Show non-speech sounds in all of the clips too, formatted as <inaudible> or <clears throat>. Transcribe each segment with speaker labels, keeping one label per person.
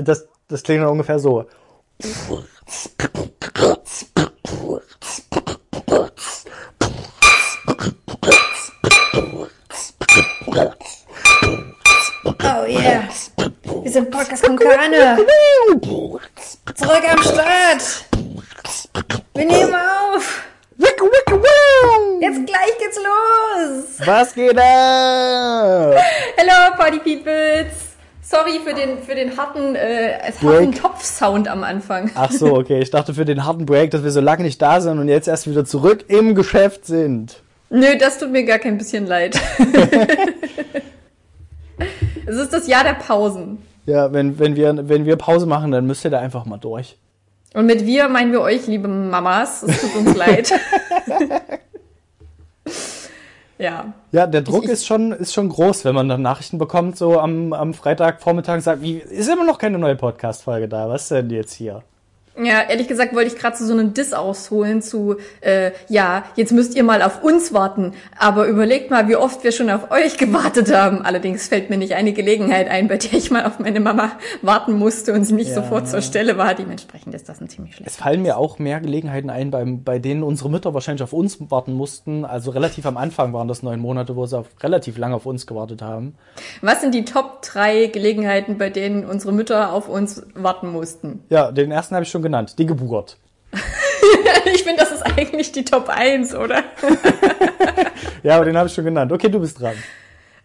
Speaker 1: Das, das klingt dann ungefähr so.
Speaker 2: Oh yeah. Wir sind Podcast Konkane. Zurück am Start. Wir nehmen auf. Jetzt gleich geht's los.
Speaker 1: Was geht ab?
Speaker 2: Hello, Party Peoples. Sorry für den, für den harten, äh, harten. Topfsound am Anfang.
Speaker 1: Ach so, okay. Ich dachte für den harten Break, dass wir so lange nicht da sind und jetzt erst wieder zurück im Geschäft sind.
Speaker 2: Nö, das tut mir gar kein bisschen leid. <laughs> es ist das Jahr der Pausen.
Speaker 1: Ja, wenn, wenn, wir, wenn wir Pause machen, dann müsst ihr da einfach mal durch.
Speaker 2: Und mit wir meinen wir euch, liebe Mamas. Es tut uns <laughs> leid. <laughs> ja.
Speaker 1: Ja, der Druck
Speaker 2: Ich-
Speaker 1: ist schon, ist schon groß, wenn man dann Nachrichten bekommt, so am, am Freitagvormittag sagt, wie, ist immer noch keine neue Podcast-Folge da? Was ist denn jetzt hier?
Speaker 2: Ja, ehrlich gesagt wollte ich gerade so einen Diss ausholen zu, äh, ja, jetzt müsst ihr mal auf uns warten, aber überlegt mal, wie oft wir schon auf euch gewartet haben. Allerdings fällt mir nicht eine Gelegenheit ein, bei der ich mal auf meine Mama warten musste und sie nicht
Speaker 1: Ja.
Speaker 2: sofort zur Stelle war. Dementsprechend ist das ein ziemlich
Speaker 1: Es
Speaker 2: schlechtes.
Speaker 1: fallen mir auch mehr Gelegenheiten ein, beim, bei denen unsere Mütter wahrscheinlich auf uns warten mussten. Also relativ am Anfang waren das neun Monate, wo sie auf, relativ lange auf uns gewartet haben.
Speaker 2: Was sind die Top drei Gelegenheiten, bei denen unsere Mütter auf uns warten mussten?
Speaker 1: Ja, den ersten habe ich schon genannt, die Geburt. <laughs>
Speaker 2: Ich finde, das ist eigentlich die Top 1, oder? <laughs>
Speaker 1: Ja, aber den habe ich schon genannt. Okay, du bist dran.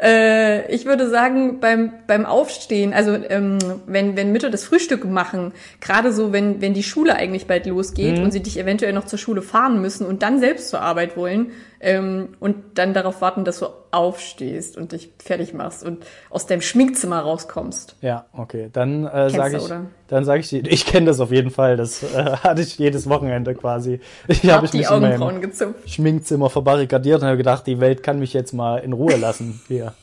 Speaker 2: Äh, ich würde sagen, beim, beim Aufstehen, also ähm, wenn, wenn Mütter das Frühstück machen, gerade so, wenn, wenn die Schule eigentlich bald losgeht und sie dich eventuell noch zur Schule fahren müssen und dann selbst zur Arbeit wollen ähm, und dann darauf warten, dass du aufstehst und dich fertig machst und aus deinem Schminkzimmer rauskommst.
Speaker 1: Ja, okay. Dann äh, sage ich,
Speaker 2: oder?
Speaker 1: dann sage ich, ich kenne das auf jeden Fall. Das äh, <laughs> hatte ich jedes Wochenende quasi. <laughs> Ich habe
Speaker 2: Hab
Speaker 1: ich
Speaker 2: die
Speaker 1: mich in
Speaker 2: Augenbrauen gezupft.
Speaker 1: Schminkzimmer verbarrikadiert und habe gedacht, die Welt kann mich jetzt mal in Ruhe lassen. <laughs> Hier.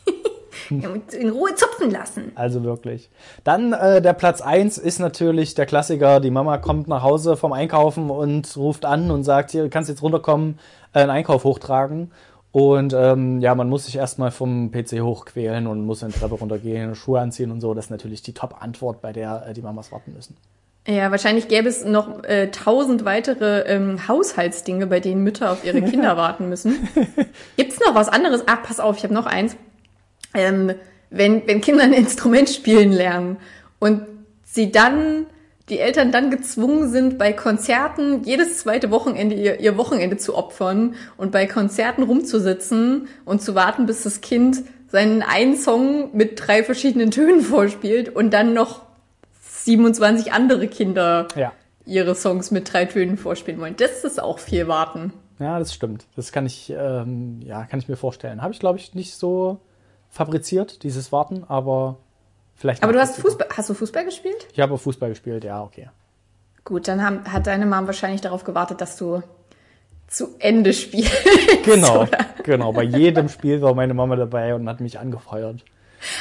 Speaker 2: In Ruhe zupfen lassen.
Speaker 1: Also wirklich. Dann äh, der Platz eins ist natürlich der Klassiker. Die Mama kommt nach Hause vom Einkaufen und ruft an und sagt, hier, kannst jetzt runterkommen, einen Einkauf hochtragen. Und ähm, ja, man muss sich erstmal vom PC hochquälen und muss eine Treppe runtergehen, Schuhe anziehen und so. Das ist natürlich die Top-Antwort, bei der äh, die Mamas warten müssen.
Speaker 2: Ja, wahrscheinlich gäbe es noch äh, tausend weitere ähm, Haushaltsdinge, bei denen Mütter auf ihre Kinder <laughs> warten müssen. Gibt's noch was anderes? Ah, pass auf, ich habe noch eins. Ähm, wenn, wenn Kinder ein Instrument spielen lernen und sie dann, die Eltern dann gezwungen sind, bei Konzerten jedes zweite Wochenende ihr, ihr Wochenende zu opfern und bei Konzerten rumzusitzen und zu warten, bis das Kind seinen einen Song mit drei verschiedenen Tönen <laughs> vorspielt und dann noch 27 andere Kinder
Speaker 1: Ja.
Speaker 2: ihre Songs mit drei Tönen vorspielen wollen. Das ist auch viel Warten.
Speaker 1: Ja, das stimmt. Das kann ich, ähm, ja, kann ich mir vorstellen. Habe ich, glaube ich, nicht so fabriziert, dieses Warten, aber vielleicht.
Speaker 2: Aber du hast. Fußball, hast du Fußball gespielt?
Speaker 1: Ich habe Fußball gespielt, ja, okay.
Speaker 2: Gut, dann haben, hat deine Mom wahrscheinlich darauf gewartet, dass du zu Ende spielst. <laughs>
Speaker 1: Genau,
Speaker 2: oder?
Speaker 1: genau. Bei jedem Spiel war meine Mama dabei und hat mich angefeuert.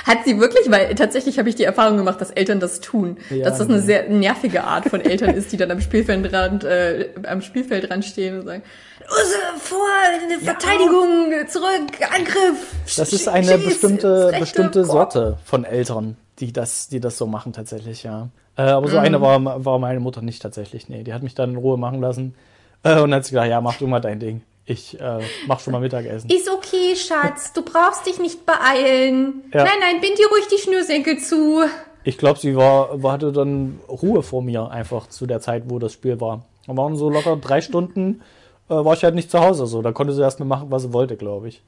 Speaker 2: Hat sie wirklich, weil tatsächlich habe ich die Erfahrung gemacht, dass Eltern das tun.
Speaker 1: Ja,
Speaker 2: dass das eine
Speaker 1: nee.
Speaker 2: sehr nervige Art von Eltern ist, die dann am Spielfeldrand, äh, am Spielfeldrand stehen und sagen, Use, vor, eine Verteidigung, zurück, Angriff.
Speaker 1: Das ist eine
Speaker 2: schieß,
Speaker 1: bestimmte, bestimmte. Sorte von Eltern, die das, die das so machen tatsächlich, ja. Äh, aber
Speaker 2: Mhm.
Speaker 1: so eine war, war meine Mutter nicht tatsächlich. Nee, die hat mich dann in Ruhe machen lassen. Äh, und dann hat sie gesagt, ja, mach du mal dein Ding. Ich äh, mach schon mal Mittagessen.
Speaker 2: Ist okay, Schatz. Du brauchst dich nicht beeilen.
Speaker 1: Ja.
Speaker 2: Nein, nein, bind dir ruhig die Schnürsenkel zu.
Speaker 1: Ich glaube, sie war, war, hatte dann Ruhe vor mir einfach zu der Zeit, wo das Spiel war. Da waren so locker drei Stunden, äh, war ich halt nicht zu Hause. So, da konnte sie erstmal machen, was sie wollte, glaube ich.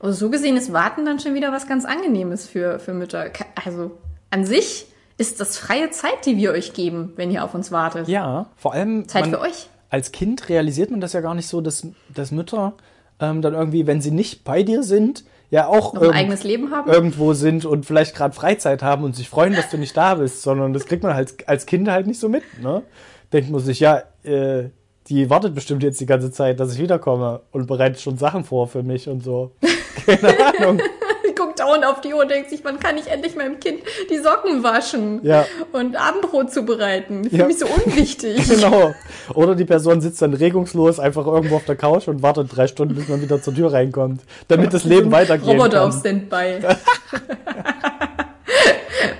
Speaker 2: Also so gesehen ist Warten dann schon wieder was ganz Angenehmes für, für Mütter. Also an sich ist das freie Zeit, die wir euch geben, wenn ihr auf uns wartet.
Speaker 1: Ja, vor allem.
Speaker 2: Zeit
Speaker 1: man,
Speaker 2: für euch.
Speaker 1: Als Kind realisiert man das ja gar nicht so, dass, dass Mütter ähm, dann irgendwie, wenn sie nicht bei dir sind, ja auch
Speaker 2: Noch ein eigenes Leben haben.
Speaker 1: irgendwo sind und vielleicht gerade Freizeit haben und sich freuen, dass du nicht da bist, sondern das kriegt man als, als Kind halt nicht so mit. Ne? Denkt man sich, ja, äh, die wartet bestimmt jetzt die ganze Zeit, dass ich wiederkomme und bereitet schon Sachen vor für mich und so. <laughs> Keine <laughs> Ahnung.
Speaker 2: Guckt dauernd auf die Uhr und denkt sich, man kann nicht endlich meinem Kind die Socken waschen
Speaker 1: Ja.
Speaker 2: und Abendbrot zubereiten. Ich fühle
Speaker 1: Ja.
Speaker 2: mich so unwichtig. <laughs>
Speaker 1: Genau. Oder die Person sitzt dann regungslos einfach irgendwo auf der Couch und wartet drei Stunden, bis man wieder zur Tür reinkommt, damit das Leben weitergehen
Speaker 2: Roboter
Speaker 1: kann.
Speaker 2: auf Standby. <laughs>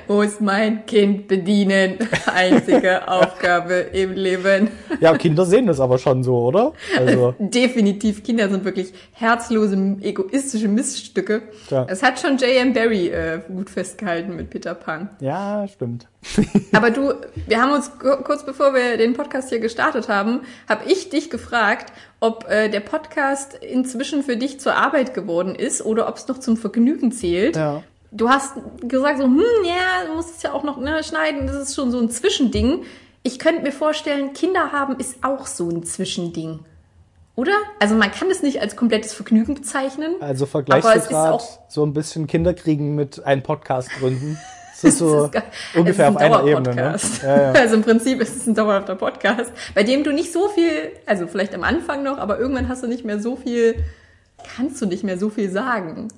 Speaker 2: muss mein Kind bedienen. Einzige <laughs> Aufgabe im Leben.
Speaker 1: Ja, Kinder sehen das aber schon so, oder? Also, <laughs>
Speaker 2: Definitiv, Kinder sind wirklich herzlose, egoistische Miststücke.
Speaker 1: Ja.
Speaker 2: Es hat schon J.M. Barry äh, gut festgehalten mit Peter Pan.
Speaker 1: ja, stimmt. <laughs>
Speaker 2: Aber du, wir haben uns ku- kurz bevor wir den Podcast hier gestartet haben, habe ich dich gefragt, ob äh, der Podcast inzwischen für dich zur Arbeit geworden ist oder ob es noch zum Vergnügen zählt.
Speaker 1: Ja.
Speaker 2: Du hast gesagt so, hm, ja, du musst es ja auch noch ne, schneiden, das ist schon so ein Zwischending. Ich könnte mir vorstellen, Kinder haben ist auch so ein Zwischending. Oder? Also man kann es nicht als komplettes Vergnügen bezeichnen.
Speaker 1: Also vergleichst
Speaker 2: Aber
Speaker 1: du
Speaker 2: es ist
Speaker 1: gerade
Speaker 2: auch-
Speaker 1: so ein bisschen Kinderkriegen mit einem Podcast gründen. <laughs> Das ist so
Speaker 2: ist gar-
Speaker 1: ungefähr auf
Speaker 2: ist ein
Speaker 1: einer Ebene. Ne? Ja, ja.
Speaker 2: Also im Prinzip ist es ein dauerhafter Podcast, bei dem du nicht so viel, also vielleicht am Anfang noch, aber irgendwann hast du nicht mehr so viel, kannst du nicht mehr so viel sagen.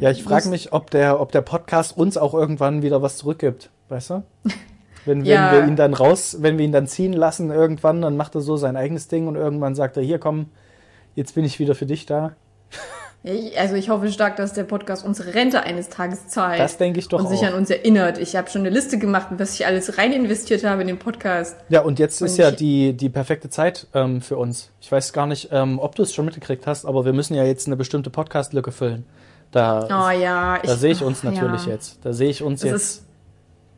Speaker 1: Ja, ich frage mich, ob der, ob der Podcast uns auch irgendwann wieder was zurückgibt. Weißt du? Wenn, wenn
Speaker 2: Ja.
Speaker 1: wir ihn dann raus, wenn wir ihn dann ziehen lassen irgendwann, dann macht er so sein eigenes Ding und irgendwann sagt er, hier komm, jetzt bin ich wieder für dich da.
Speaker 2: Ich, also ich hoffe stark, dass der Podcast unsere Rente eines Tages zahlt.
Speaker 1: Das denke ich doch
Speaker 2: Und sich
Speaker 1: auch.
Speaker 2: an uns erinnert. Ich habe schon eine Liste gemacht, was ich alles rein investiert habe in den Podcast.
Speaker 1: Ja, und jetzt ist
Speaker 2: Und
Speaker 1: ja
Speaker 2: ich-
Speaker 1: die, die perfekte Zeit ähm, für uns. Ich weiß gar nicht, ähm, ob du es schon mitgekriegt hast, aber wir müssen ja jetzt eine bestimmte Podcast-Lücke füllen. Da,
Speaker 2: Oh ja,
Speaker 1: da sehe ich uns natürlich
Speaker 2: ja.
Speaker 1: jetzt. Da sehe ich uns
Speaker 2: Es
Speaker 1: jetzt.
Speaker 2: ist,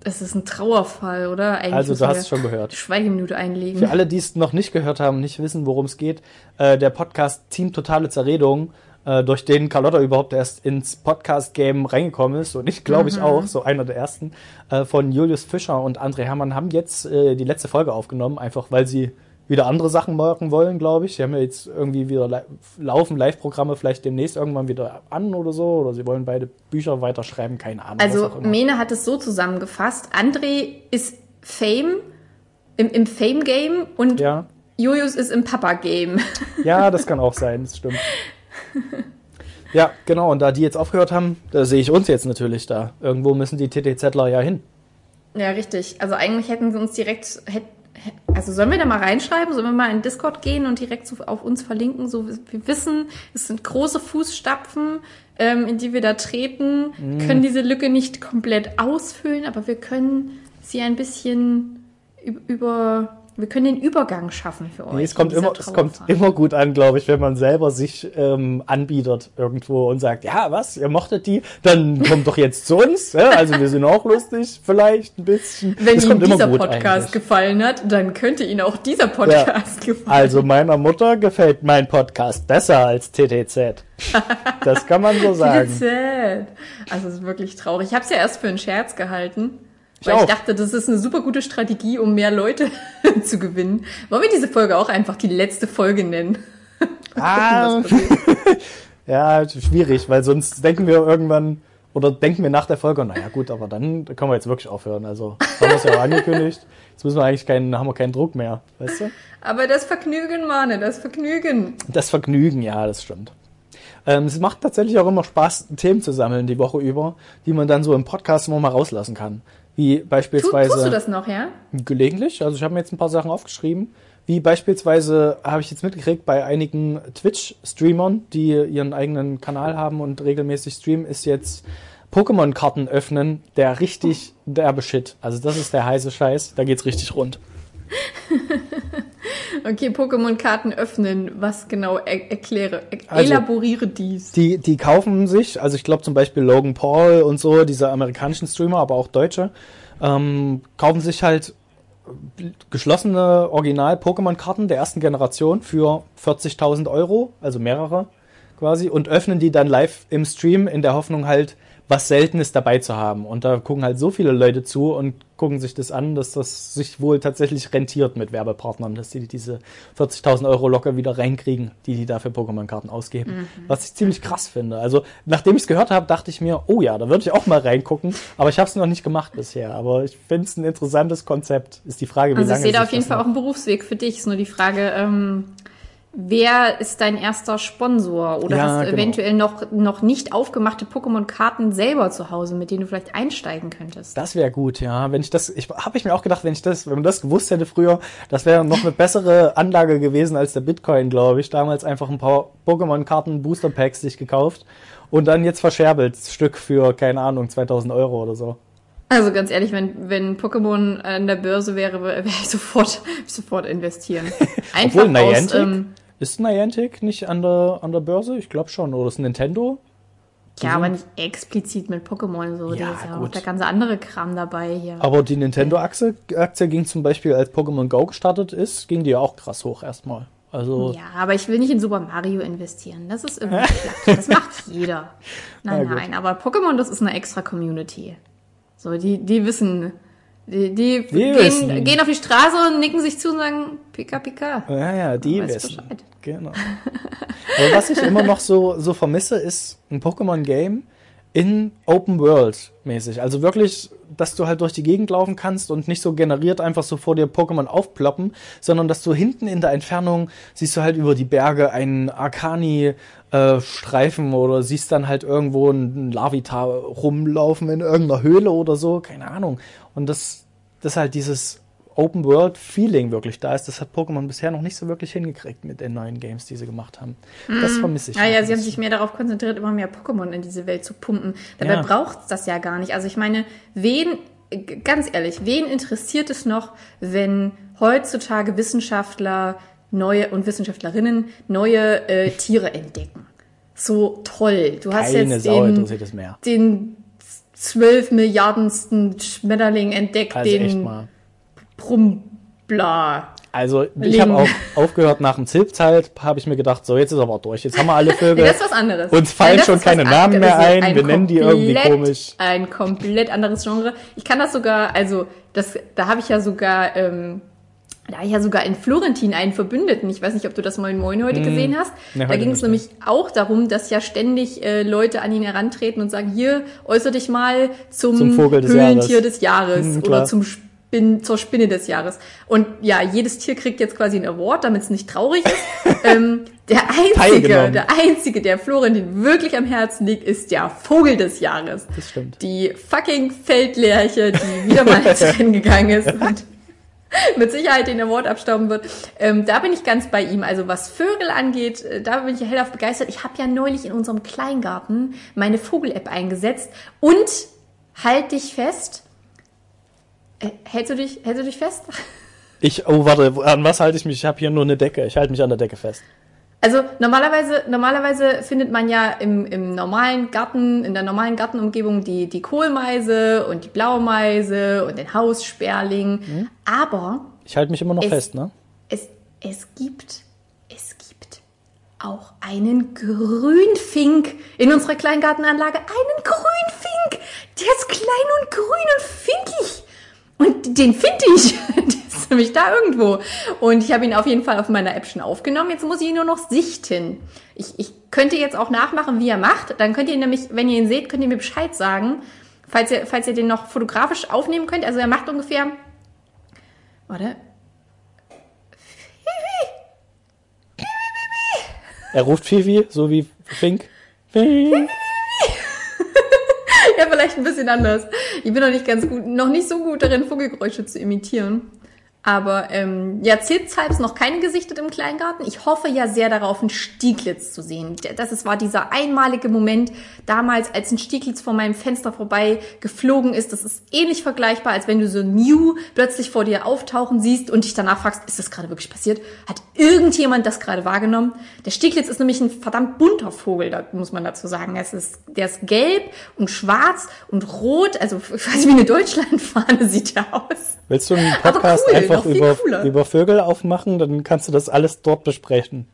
Speaker 2: es ist ein Trauerfall, oder? Eigentlich
Speaker 1: Also, du hast es schon gehört.
Speaker 2: Schweigeminute einlegen.
Speaker 1: Für alle, die es noch nicht gehört haben, nicht wissen, worum es geht, äh, der Podcast Team Totale Zerredung, äh, durch den Carlotta überhaupt erst ins Podcast-Game reingekommen ist und ich glaube ich auch, so einer der ersten, äh, von Julius Fischer und André Hermann haben jetzt äh, die letzte Folge aufgenommen, einfach weil sie wieder andere Sachen machen wollen, glaube ich. Sie haben ja jetzt irgendwie wieder li laufen Live-Programme vielleicht demnächst irgendwann wieder an oder so, oder sie wollen beide Bücher weiterschreiben, keine Ahnung.
Speaker 2: Also. Mene hat es so zusammengefasst. André ist Fame im, im Fame-Game und
Speaker 1: ja.
Speaker 2: Julius ist im Papa-Game. <laughs>
Speaker 1: Ja, das kann auch sein, das stimmt. <laughs> Ja, genau, und da die jetzt aufgehört haben, da sehe ich uns jetzt natürlich da. Irgendwo müssen die TTZler ja hin.
Speaker 2: Ja, richtig. Also eigentlich hätten sie uns direkt. Hätt, hätt- also sollen wir da mal reinschreiben? Sollen wir mal in Discord gehen und direkt so auf uns verlinken? So, wir wissen, es sind große Fußstapfen, ähm, in die wir da treten,
Speaker 1: Mhm.
Speaker 2: können diese Lücke nicht komplett ausfüllen, aber wir können sie ein bisschen üb- über. Wir können den Übergang schaffen für euch.
Speaker 1: Nee, es kommt, immer, es kommt immer gut an, glaube ich, wenn man selber sich ähm, anbietet irgendwo und sagt, ja, was, ihr mochtet die, dann kommt doch jetzt zu uns. Ja? Also wir sind auch lustig, vielleicht ein bisschen.
Speaker 2: Wenn Ihnen dieser Podcast
Speaker 1: eigentlich.
Speaker 2: gefallen hat, dann könnte Ihnen auch dieser Podcast gefallen.
Speaker 1: Also meiner Mutter gefällt mein Podcast besser als TTZ. Das kann man so <laughs> sagen.
Speaker 2: Sad. Also es ist wirklich traurig. Ich habe es ja erst für einen Scherz gehalten.
Speaker 1: Ich
Speaker 2: weil ich dachte, das ist eine super gute Strategie, um mehr Leute <laughs> zu gewinnen. Wollen wir diese Folge auch einfach die letzte Folge nennen? <laughs>
Speaker 1: Ah, <laughs> ja, schwierig, weil sonst denken wir irgendwann, oder denken wir nach der Folge, naja gut, aber dann können wir jetzt wirklich aufhören. Also haben wir es ja auch angekündigt. Jetzt müssen wir eigentlich keinen, haben wir keinen Druck mehr, weißt du?
Speaker 2: Aber das Vergnügen, Mane, das Vergnügen.
Speaker 1: Das Vergnügen, ja, das stimmt. Ähm, es macht tatsächlich auch immer Spaß, Themen zu sammeln die Woche über, die man dann so im Podcast immer mal rauslassen kann. Wie beispielsweise.
Speaker 2: tust du das noch, ja?
Speaker 1: Gelegentlich. Also ich habe mir jetzt ein paar Sachen aufgeschrieben. Wie beispielsweise habe ich jetzt mitgekriegt bei einigen Twitch-Streamern, die ihren eigenen Kanal haben und regelmäßig streamen, ist jetzt Pokémon-Karten öffnen der richtig derbe Shit. Also das ist der heiße Scheiß. Da geht's richtig rund. <laughs>
Speaker 2: Okay, Pokémon-Karten öffnen. Was genau? Er erkläre, er
Speaker 1: Also-
Speaker 2: elaboriere dies.
Speaker 1: Die, die kaufen sich, also ich glaube zum Beispiel Logan Paul und so, diese amerikanischen Streamer, aber auch Deutsche, ähm, kaufen sich halt geschlossene Original-Pokémon-Karten der ersten Generation für 40.000 Euro, also mehrere quasi, und öffnen die dann live im Stream in der Hoffnung halt, was Seltenes dabei zu haben. Und da gucken halt so viele Leute zu und gucken sich das an, dass das sich wohl tatsächlich rentiert mit Werbepartnern, dass die diese 40.000 Euro locker wieder reinkriegen, die die da für Pokémon-Karten ausgeben. Was ich ziemlich krass finde. Also, nachdem ich es gehört habe, dachte ich mir, oh ja, da würde ich auch mal reingucken. Aber ich habe es noch nicht gemacht bisher. Aber ich finde es ein interessantes Konzept. Ist die Frage, wie
Speaker 2: Also ich
Speaker 1: lange
Speaker 2: sehe da auf jeden Fall
Speaker 1: noch-
Speaker 2: auch einen Berufsweg für dich. Ist nur die Frage, ähm, wer ist dein erster Sponsor? Oder
Speaker 1: Ja,
Speaker 2: hast du
Speaker 1: genau.
Speaker 2: eventuell noch, noch nicht aufgemachte Pokémon-Karten selber zu Hause, mit denen du vielleicht einsteigen könntest?
Speaker 1: Das wäre gut, ja. Wenn ich das, ich habe ich mir auch gedacht, wenn ich das, wenn man das gewusst hätte früher, das wäre noch eine bessere Anlage gewesen als der Bitcoin, glaube ich. Damals einfach ein paar Pokémon-Karten, Booster Packs sich gekauft und dann jetzt verscherbelt Stück für keine Ahnung 2000 Euro oder so.
Speaker 2: Also ganz ehrlich, wenn, wenn Pokémon an der Börse wäre, wäre ich sofort, <laughs> sofort investieren. <laughs>
Speaker 1: Einfach Obwohl, Niantic, aus, ähm, ist Niantic nicht an der, an der Börse? Ich glaube schon. Oder ist Nintendo?
Speaker 2: Ja, aber nicht explizit mit Pokémon so. Ja, da ist ja gut. auch der ganze andere Kram dabei hier.
Speaker 1: Aber die Nintendo-Aktie Aktie ging zum Beispiel, als Pokémon Go gestartet ist, ging die ja auch krass hoch erstmal. Also
Speaker 2: ja, aber ich will nicht in Super Mario investieren. Das ist irgendwie <laughs> platt. Das macht jeder. Nein, ja, nein. Aber Pokémon, das ist eine extra Community. So, die, die wissen, die, die, gehen, gehen, auf die Straße und nicken sich zu und sagen, Pika Pika.
Speaker 1: Ja, ja, die wissen. Bescheid. Genau. Aber was ich immer noch so, so vermisse, ist ein Pokémon-Game in Open World mäßig. Also wirklich, dass du halt durch die Gegend laufen kannst und nicht so generiert einfach so vor dir Pokémon aufploppen, sondern dass du hinten in der Entfernung siehst du halt über die Berge einen Arcani-Streifen äh, oder siehst dann halt irgendwo einen Lavita rumlaufen in irgendeiner Höhle oder so, keine Ahnung. Und das, das halt dieses Open World Feeling wirklich da ist. Das hat Pokémon bisher noch nicht so wirklich hingekriegt mit den neuen Games, die sie gemacht haben. Das mhm. vermisse ich.
Speaker 2: Ja, ja, sie haben sich mehr darauf konzentriert, immer mehr Pokémon in diese Welt zu pumpen. Dabei ja. braucht es das ja gar nicht. Also ich meine, wen, ganz ehrlich, wen interessiert es noch, wenn heutzutage Wissenschaftler neue und Wissenschaftlerinnen neue äh, Tiere entdecken? So toll. Du hast Keine jetzt Sau den, den 12 Milliardensten Schmetterling entdeckt, also den Brumbla.
Speaker 1: Also ich habe auch aufgehört nach dem Zilpzeit, habe ich mir gedacht, so jetzt ist aber durch. Jetzt haben wir alle <laughs> Vögel.
Speaker 2: das ist was anderes.
Speaker 1: Uns fallen ja, schon keine Namen mehr ein. ein wir nennen die irgendwie komisch.
Speaker 2: Ein komplett anderes Genre. Ich kann das sogar, also das, da habe ich ja sogar, ähm, da ja sogar in Florentin einen Verbündeten. Ich weiß nicht, ob du das Moin Moin heute hm. gesehen hast. Nee, da ging es nämlich auch darum, dass ja ständig äh, Leute an ihn herantreten und sagen, hier äußere dich mal zum, zum Vogel des Höhlentier Jahres. des Jahres hm, oder zum Spin zur Spinne des Jahres. Und ja, jedes Tier kriegt jetzt quasi ein Award, damit es nicht traurig ist. <laughs> ähm, der einzige, der einzige, der Florentin wirklich am Herzen liegt, ist der Vogel des Jahres.
Speaker 1: Das stimmt.
Speaker 2: Die fucking Feldlerche, die wieder mal <laughs> ins Rennen gegangen ist und <laughs> mit Sicherheit den Award abstauben wird. Ähm, da bin ich ganz bei ihm. Also was Vögel angeht, äh, da bin ich hellauf begeistert. Ich habe ja neulich in unserem Kleingarten meine Vogel-App eingesetzt und halt dich fest, äh, hältst du dich, hältst du dich fest? <laughs>
Speaker 1: Ich, oh, warte, an was halte ich mich? Ich habe hier nur eine Decke. Ich halte mich an der Decke fest.
Speaker 2: Also normalerweise, normalerweise findet man ja im, im normalen Garten, in der normalen Gartenumgebung die, die Kohlmeise und die Blaumeise und den Haussperling. Mhm. Aber.
Speaker 1: Ich halte mich immer noch es, fest, ne?
Speaker 2: Es, es gibt, es gibt auch einen Grünfink in unserer Kleingartenanlage. Einen Grünfink! Der ist klein und grün und finkig. Und den finde ich. <laughs> Der ist nämlich da irgendwo. Und ich habe ihn auf jeden Fall auf meiner App schon aufgenommen. Jetzt muss ich ihn nur noch sichten. Ich, ich könnte jetzt auch nachmachen, wie er macht. Dann könnt ihr nämlich, wenn ihr ihn seht, könnt ihr mir Bescheid sagen, falls ihr, falls ihr den noch fotografisch aufnehmen könnt. Also er macht ungefähr. Warte.
Speaker 1: Er ruft Fifi, so wie Fink. <laughs> Fifi.
Speaker 2: ja, vielleicht ein bisschen anders. Ich bin noch nicht ganz gut, noch nicht so gut darin, Vogelgeräusche zu imitieren. Aber ähm, ja, Zitzhalb ist noch keine gesichtet im Kleingarten. Ich hoffe ja sehr darauf, ein Stieglitz zu sehen. Das ist, war dieser einmalige Moment damals, als ein Stieglitz vor meinem Fenster vorbei geflogen ist. Das ist ähnlich vergleichbar, als wenn du so ein Mew plötzlich vor dir auftauchen siehst und dich danach fragst, ist das gerade wirklich passiert? Hat irgendjemand das gerade wahrgenommen? Der Stieglitz ist nämlich ein verdammt bunter Vogel, da muss man dazu sagen. Es ist, der ist gelb und schwarz und rot, also <laughs> quasi wie eine Deutschlandfahne <laughs> sieht der aus.
Speaker 1: Willst du einen Podcast cool, einfach über, über Vögel aufmachen? Dann kannst du das alles dort besprechen.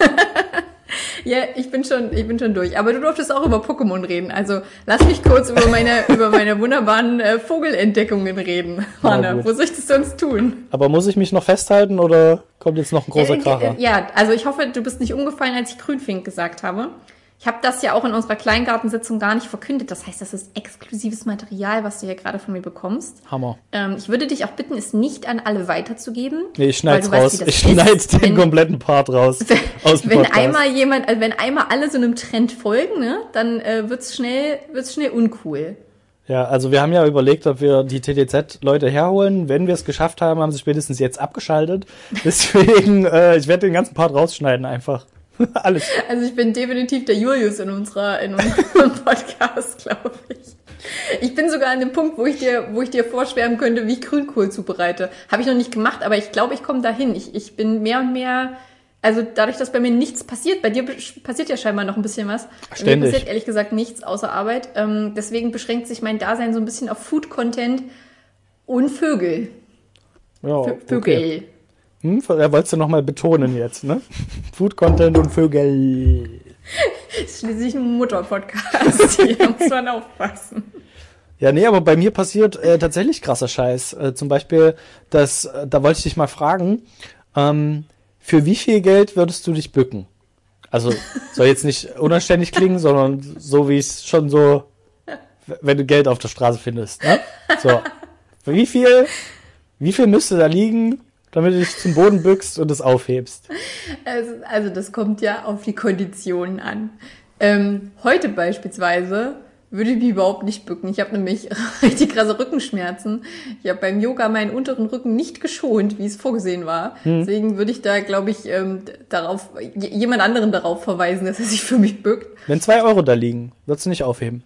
Speaker 1: <laughs>
Speaker 2: ja, ich bin schon, ich bin schon durch. Aber du durftest auch über Pokémon reden. Also lass mich kurz über meine, <laughs> über meine wunderbaren äh, Vogelentdeckungen reden. Hanna, wo soll ich das sonst tun?
Speaker 1: Aber muss ich mich noch festhalten oder kommt jetzt noch ein großer Kracher?
Speaker 2: Ja, also ich hoffe, du bist nicht umgefallen, als ich Grünfink gesagt habe. Ich habe das ja auch in unserer Kleingartensitzung gar nicht verkündet. Das heißt, das ist exklusives Material, was du hier gerade von mir bekommst.
Speaker 1: Hammer.
Speaker 2: Ähm, ich würde dich auch bitten, es nicht an alle weiterzugeben.
Speaker 1: Nee, ich schneid's raus. Weißt, ich schneid's den wenn, kompletten Part raus. <laughs>
Speaker 2: wenn Podcast. einmal jemand, also wenn einmal alle so einem Trend folgen, ne, dann äh, wird's schnell, wird's schnell uncool.
Speaker 1: Ja, also wir haben ja überlegt, ob wir die TTZ-Leute herholen. Wenn wir es geschafft haben, haben sie spätestens jetzt abgeschaltet. <laughs> Deswegen, äh, ich werde den ganzen Part rausschneiden einfach. <laughs> Alles.
Speaker 2: Also ich bin definitiv der Julius in unserer in unserem <laughs> Podcast, glaube ich. Ich bin sogar an dem Punkt, wo ich dir, wo ich dir vorschwärmen könnte, wie ich Grünkohl zubereite. Habe ich noch nicht gemacht, aber ich glaube, ich komme dahin. Ich, ich bin mehr und mehr, also dadurch, dass bei mir nichts passiert, bei dir passiert ja scheinbar noch ein bisschen was.
Speaker 1: Ständig.
Speaker 2: Bei mir passiert ehrlich gesagt nichts außer Arbeit. Ähm, deswegen beschränkt sich mein Dasein so ein bisschen auf Food-Content und Vögel.
Speaker 1: Ja,
Speaker 2: Vö- Vögel.
Speaker 1: okay. Hm, da wolltest du nochmal betonen jetzt, ne? Food Content und Vögel.
Speaker 2: Das ist schließlich ein Mutter-Podcast. Hier <laughs> muss man aufpassen.
Speaker 1: Ja, nee, aber bei mir passiert äh, tatsächlich krasser Scheiß. Äh, zum Beispiel, das, äh, da wollte ich dich mal fragen, ähm, für wie viel Geld würdest du dich bücken? Also soll jetzt nicht unanständig klingen, sondern so wie es schon so, wenn du Geld auf der Straße findest. Ne? So, für wie viel, wie viel müsste da liegen, damit du dich zum Boden bückst und es aufhebst?
Speaker 2: Also, also das kommt ja auf die Konditionen an. Ähm, heute beispielsweise würde ich mich überhaupt nicht bücken. Ich habe nämlich <laughs> richtig krasse Rückenschmerzen. Ich habe beim Yoga meinen unteren Rücken nicht geschont, wie es vorgesehen war. Deswegen würde ich da, glaube ich, ähm, darauf jemand anderen darauf verweisen, <laughs> dass er sich für mich bückt.
Speaker 1: Wenn zwei Euro da liegen, würdest du nicht aufheben?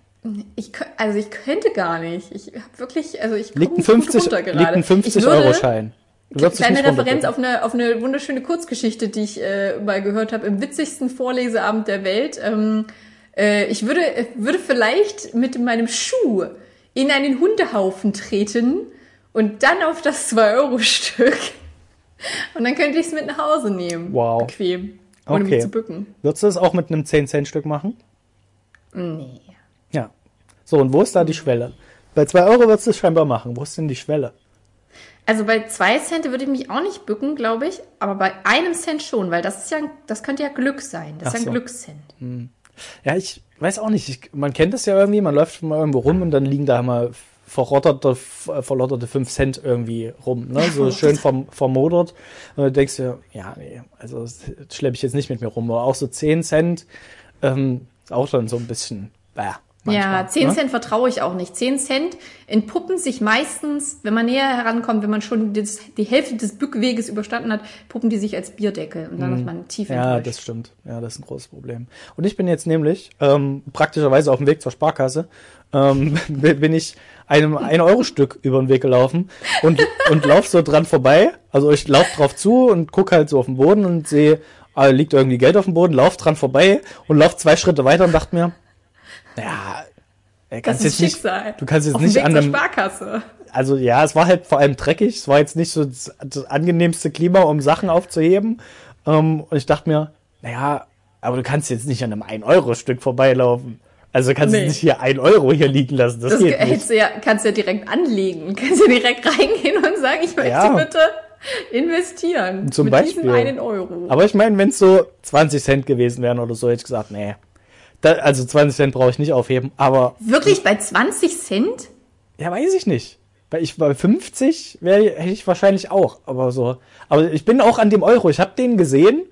Speaker 2: Ich, also ich könnte gar nicht. Ich habe wirklich, also ich
Speaker 1: Liegt
Speaker 2: komm
Speaker 1: ein
Speaker 2: nicht
Speaker 1: 50,
Speaker 2: runter
Speaker 1: liegt
Speaker 2: gerade.
Speaker 1: ein
Speaker 2: Ich würde-
Speaker 1: 50-Euro-Schein.
Speaker 2: Kleine Referenz auf eine, auf eine wunderschöne Kurzgeschichte, die ich äh, mal gehört habe im witzigsten Vorleseabend der Welt. Ähm, äh, ich würde, äh, würde vielleicht mit meinem Schuh in einen Hundehaufen treten und dann auf das 2-Euro-Stück. Und dann könnte ich es mit nach Hause nehmen.
Speaker 1: Wow.
Speaker 2: Bequem. Ohne
Speaker 1: Okay.
Speaker 2: mich zu bücken.
Speaker 1: Würdest du das auch mit einem 10-Cent-Stück machen?
Speaker 2: Nee.
Speaker 1: Ja. So, und wo ist da die Schwelle? Bei zwei Euro würdest du es scheinbar machen. Wo ist denn die Schwelle?
Speaker 2: Also bei zwei Cent würde ich mich auch nicht bücken, glaube ich, aber bei einem Cent schon, weil das ist ja, das könnte ja Glück sein. Das
Speaker 1: Ach
Speaker 2: ist ja
Speaker 1: so.
Speaker 2: ein Glückscent.
Speaker 1: Ja, ich weiß auch nicht. Ich, man kennt das ja irgendwie, man läuft mal irgendwo rum und dann liegen da mal verrotterte, verlotterte 5 Cent irgendwie rum, ne? <laughs> So schön verm vermodert. Und du denkst dir, ja, nee, also das schleppe ich jetzt nicht mit mir rum. Aber auch so 10 Cent, ähm, ist auch dann so ein bisschen, bäh, manchmal,
Speaker 2: ja, 10
Speaker 1: ne?
Speaker 2: Cent vertraue ich auch nicht. 10 Cent entpuppen sich meistens, wenn man näher herankommt, wenn man schon das, die Hälfte des Bückweges überstanden hat, puppen die sich als Bierdeckel und dann ist man tief
Speaker 1: Mhm. Ja,
Speaker 2: enttäuscht.
Speaker 1: das stimmt. Ja, das ist ein großes Problem. Und ich bin jetzt nämlich ähm, praktischerweise auf dem Weg zur Sparkasse, ähm, <laughs> bin ich einem 1-Euro-Stück über den Weg gelaufen und, und lauf so dran vorbei. Also ich lauf drauf zu und guck halt so auf den Boden und sehe, ah, liegt irgendwie Geld auf dem Boden, lauf dran vorbei und lauf zwei Schritte weiter und dachte mir, naja, ey,
Speaker 2: das ist
Speaker 1: jetzt nicht,
Speaker 2: Schicksal.
Speaker 1: du kannst jetzt
Speaker 2: Auf
Speaker 1: nicht
Speaker 2: Weg
Speaker 1: an einem,
Speaker 2: Sparkasse.
Speaker 1: also ja, es war halt vor allem dreckig. Es war jetzt nicht so das, das angenehmste Klima, um Sachen aufzuheben. Ähm, und ich dachte mir, naja, aber du kannst jetzt nicht an einem 1-Euro-Stück vorbeilaufen. Also du kannst
Speaker 2: Nee.
Speaker 1: jetzt nicht hier 1 Euro hier liegen lassen. Das,
Speaker 2: Das
Speaker 1: geht nicht.
Speaker 2: du ja, kannst du ja direkt anlegen. <laughs> Kannst ja direkt reingehen und sagen, ich möchte
Speaker 1: Ja.
Speaker 2: bitte investieren.
Speaker 1: Zum
Speaker 2: mit
Speaker 1: Beispiel.
Speaker 2: diesem einen Euro.
Speaker 1: Aber ich meine, wenn es so 20 Cent gewesen wären oder so, hätte ich gesagt, nee. Da, also 20 Cent brauche ich nicht aufheben. Aber
Speaker 2: Wirklich bei 20 Cent?
Speaker 1: ja, weiß ich nicht. Bei, ich, bei 50 wär, hätte ich wahrscheinlich auch. Aber so. Aber ich bin auch an dem Euro. Ich habe den gesehen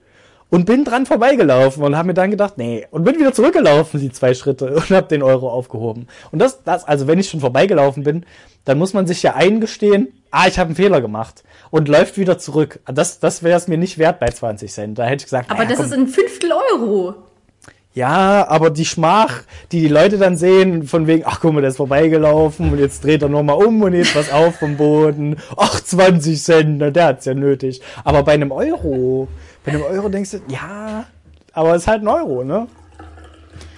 Speaker 1: und bin dran vorbeigelaufen und habe mir dann gedacht, nee, und bin wieder zurückgelaufen, die zwei Schritte, <laughs> und habe den Euro aufgehoben. Und das, das, also wenn ich schon vorbeigelaufen bin, dann muss man sich ja eingestehen, ah, ich habe einen Fehler gemacht und läuft wieder zurück. Das, das wäre es mir nicht wert bei 20 Cent. Da hätte ich gesagt,
Speaker 2: Aber
Speaker 1: naja,
Speaker 2: das
Speaker 1: komm,
Speaker 2: ist ein Fünftel Euro.
Speaker 1: Ja, aber die Schmach, die die Leute dann sehen, von wegen, ach guck mal, der ist vorbeigelaufen und jetzt dreht er nochmal um und hebt was auf vom Boden. Ach, 20 Cent, na, der hat's ja nötig. Aber bei einem Euro, bei einem Euro denkst du, ja, aber es ist halt ein Euro, ne?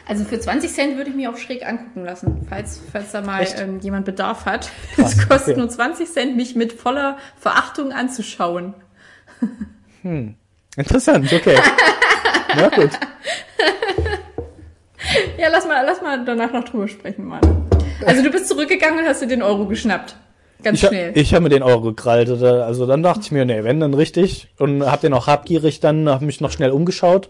Speaker 2: Also für 20 Cent würde ich mir auch schräg angucken lassen, falls, falls da mal ähm, jemand Bedarf hat. <laughs> Es kostet
Speaker 1: okay.
Speaker 2: nur 20 Cent, mich mit voller Verachtung anzuschauen.
Speaker 1: Interessant, okay. <laughs> Na gut. <laughs>
Speaker 2: Ja, lass mal, lass mal danach noch drüber sprechen, Mann. Also du bist zurückgegangen und hast dir den Euro geschnappt. Ganz
Speaker 1: Ich,
Speaker 2: schnell.
Speaker 1: ich habe mir den Euro gekrallt. Also dann dachte ich mir, nee, wenn, dann richtig. Und hab den auch habgierig dann, hab mich noch schnell umgeschaut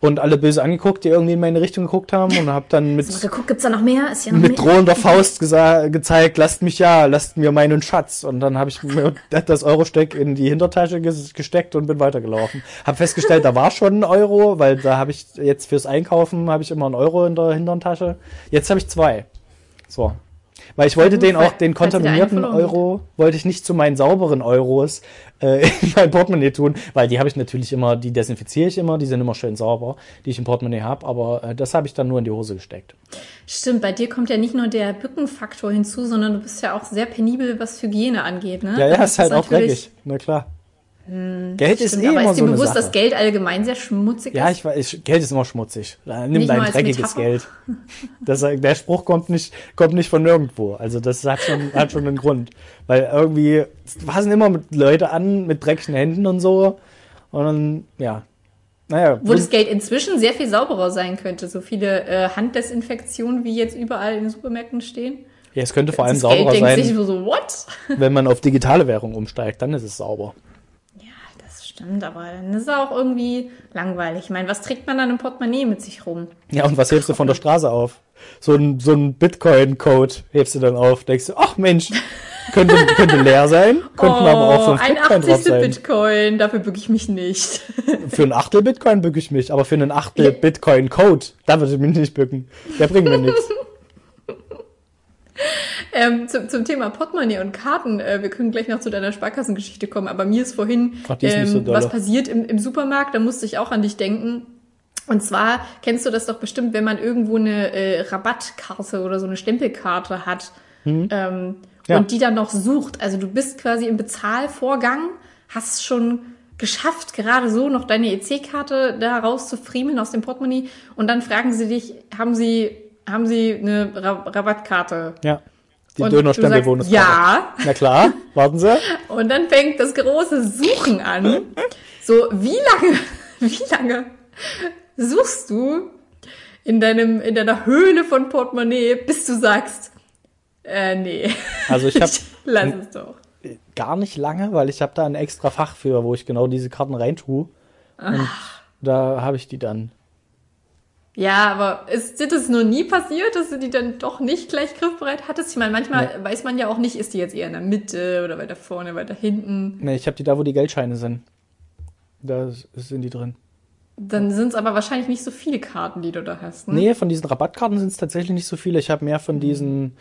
Speaker 1: und alle böse angeguckt, die irgendwie in meine Richtung geguckt haben und hab dann mit
Speaker 2: geguckt, gibt's da noch mehr? Ist noch
Speaker 1: mit
Speaker 2: mehr.
Speaker 1: drohender Faust gezeigt, lasst mich ja, lasst mir meinen Schatz. Und dann habe ich mir <laughs> das Euro-Steck in die Hintertasche ges- gesteckt und bin weitergelaufen. Hab festgestellt, da war schon ein Euro, weil da habe ich jetzt fürs Einkaufen habe ich immer einen Euro in der Hintertasche. Jetzt habe ich zwei. So. Weil ich wollte den auch, den kontaminierten Euro, wollte ich nicht zu meinen sauberen Euros äh, <laughs> in mein Portemonnaie tun, weil die habe ich natürlich immer, die desinfiziere ich immer, die sind immer schön sauber, die ich im Portemonnaie habe, aber äh, das habe ich dann nur in die Hose gesteckt.
Speaker 2: Stimmt, bei dir kommt ja nicht nur der Bückenfaktor hinzu, sondern du bist ja auch sehr penibel, was Hygiene angeht, ne?
Speaker 1: Ja, ja,
Speaker 2: Dann
Speaker 1: ist halt auch dreckig, na klar. Geld ist
Speaker 2: Stimmt,
Speaker 1: eh
Speaker 2: aber
Speaker 1: immer
Speaker 2: ist
Speaker 1: so
Speaker 2: dir
Speaker 1: eine
Speaker 2: bewusst,
Speaker 1: Sache.
Speaker 2: dass Geld allgemein sehr schmutzig
Speaker 1: Ja,
Speaker 2: ist?
Speaker 1: ich weiß, Geld ist immer schmutzig. Nimm
Speaker 2: Nicht
Speaker 1: dein dreckiges
Speaker 2: Metapher.
Speaker 1: Geld. Das, der Spruch kommt nicht, kommt nicht von nirgendwo. Also das hat schon, hat schon einen Grund. Weil irgendwie passen immer mit Leute an mit dreckigen Händen und so. Und dann, ja. Naja.
Speaker 2: Wo das Geld inzwischen sehr viel sauberer sein könnte. So viele äh, Handdesinfektionen, wie jetzt überall in den Supermärkten stehen.
Speaker 1: ja, es könnte vor allem
Speaker 2: das
Speaker 1: sauberer
Speaker 2: Geld denkt sich
Speaker 1: sein,
Speaker 2: so, what?
Speaker 1: wenn man auf digitale Währung umsteigt. Dann ist es sauber.
Speaker 2: Stimmt, aber dann ist es auch irgendwie langweilig. Ich meine, was trägt man dann im Portemonnaie mit sich rum?
Speaker 1: Ja, und was hebst du von der Straße auf? So ein, so ein Bitcoin-Code hebst du dann auf. Denkst du, ach Mensch, könnte, könnte leer sein, könnten aber auch fünf
Speaker 2: Oh, ein
Speaker 1: Bitcoin drauf
Speaker 2: 80.
Speaker 1: sein.
Speaker 2: Bitcoin, dafür bücke ich mich nicht.
Speaker 1: Für ein Achtel Bitcoin bücke ich mich, aber für einen Achtel
Speaker 2: Ja.
Speaker 1: Bitcoin Code, da würde ich mich nicht bücken. Der bringt mir nichts.
Speaker 2: Ähm, zum, zum Thema Portemonnaie und Karten, äh, wir können gleich noch zu deiner Sparkassengeschichte kommen, aber mir ist vorhin
Speaker 1: Ach, ist so
Speaker 2: ähm,
Speaker 1: dolle.
Speaker 2: was passiert im, im Supermarkt, da musste ich auch an dich denken. Und zwar kennst du das doch bestimmt, wenn man irgendwo eine äh, Rabattkarte oder so eine Stempelkarte hat ähm,
Speaker 1: Hm. Ja.
Speaker 2: und die dann noch sucht. Also du bist quasi im Bezahlvorgang, hast schon geschafft, gerade so noch deine EC-Karte da rauszufriemeln aus dem Portemonnaie und dann fragen sie dich, haben sie, haben sie eine Ra Rabattkarte?
Speaker 1: Ja. Die
Speaker 2: sagst, Ja.
Speaker 1: Na klar, warten Sie.
Speaker 2: Und dann fängt das große Suchen an. So, wie lange, <laughs> wie lange suchst du in deinem, in deiner Höhle von Portemonnaie, bis du sagst, äh, nee.
Speaker 1: Also ich <laughs> habe
Speaker 2: Lass es doch.
Speaker 1: gar nicht lange, weil ich habe da ein extra Fach für, wo ich genau diese Karten reintue. Und da habe ich die dann.
Speaker 2: Ja, aber ist dir das noch nie passiert, dass du die dann doch nicht gleich griffbereit hattest? Ich meine, manchmal weiß man ja auch nicht, ist die jetzt eher in der Mitte oder weiter vorne, weiter hinten.
Speaker 1: Ne, ich habe die da, wo die Geldscheine sind. Da sind die drin.
Speaker 2: Dann sind es aber wahrscheinlich nicht so viele Karten, die du da hast. Ne?
Speaker 1: Nee, von diesen Rabattkarten sind es tatsächlich nicht so viele. Ich habe mehr von diesen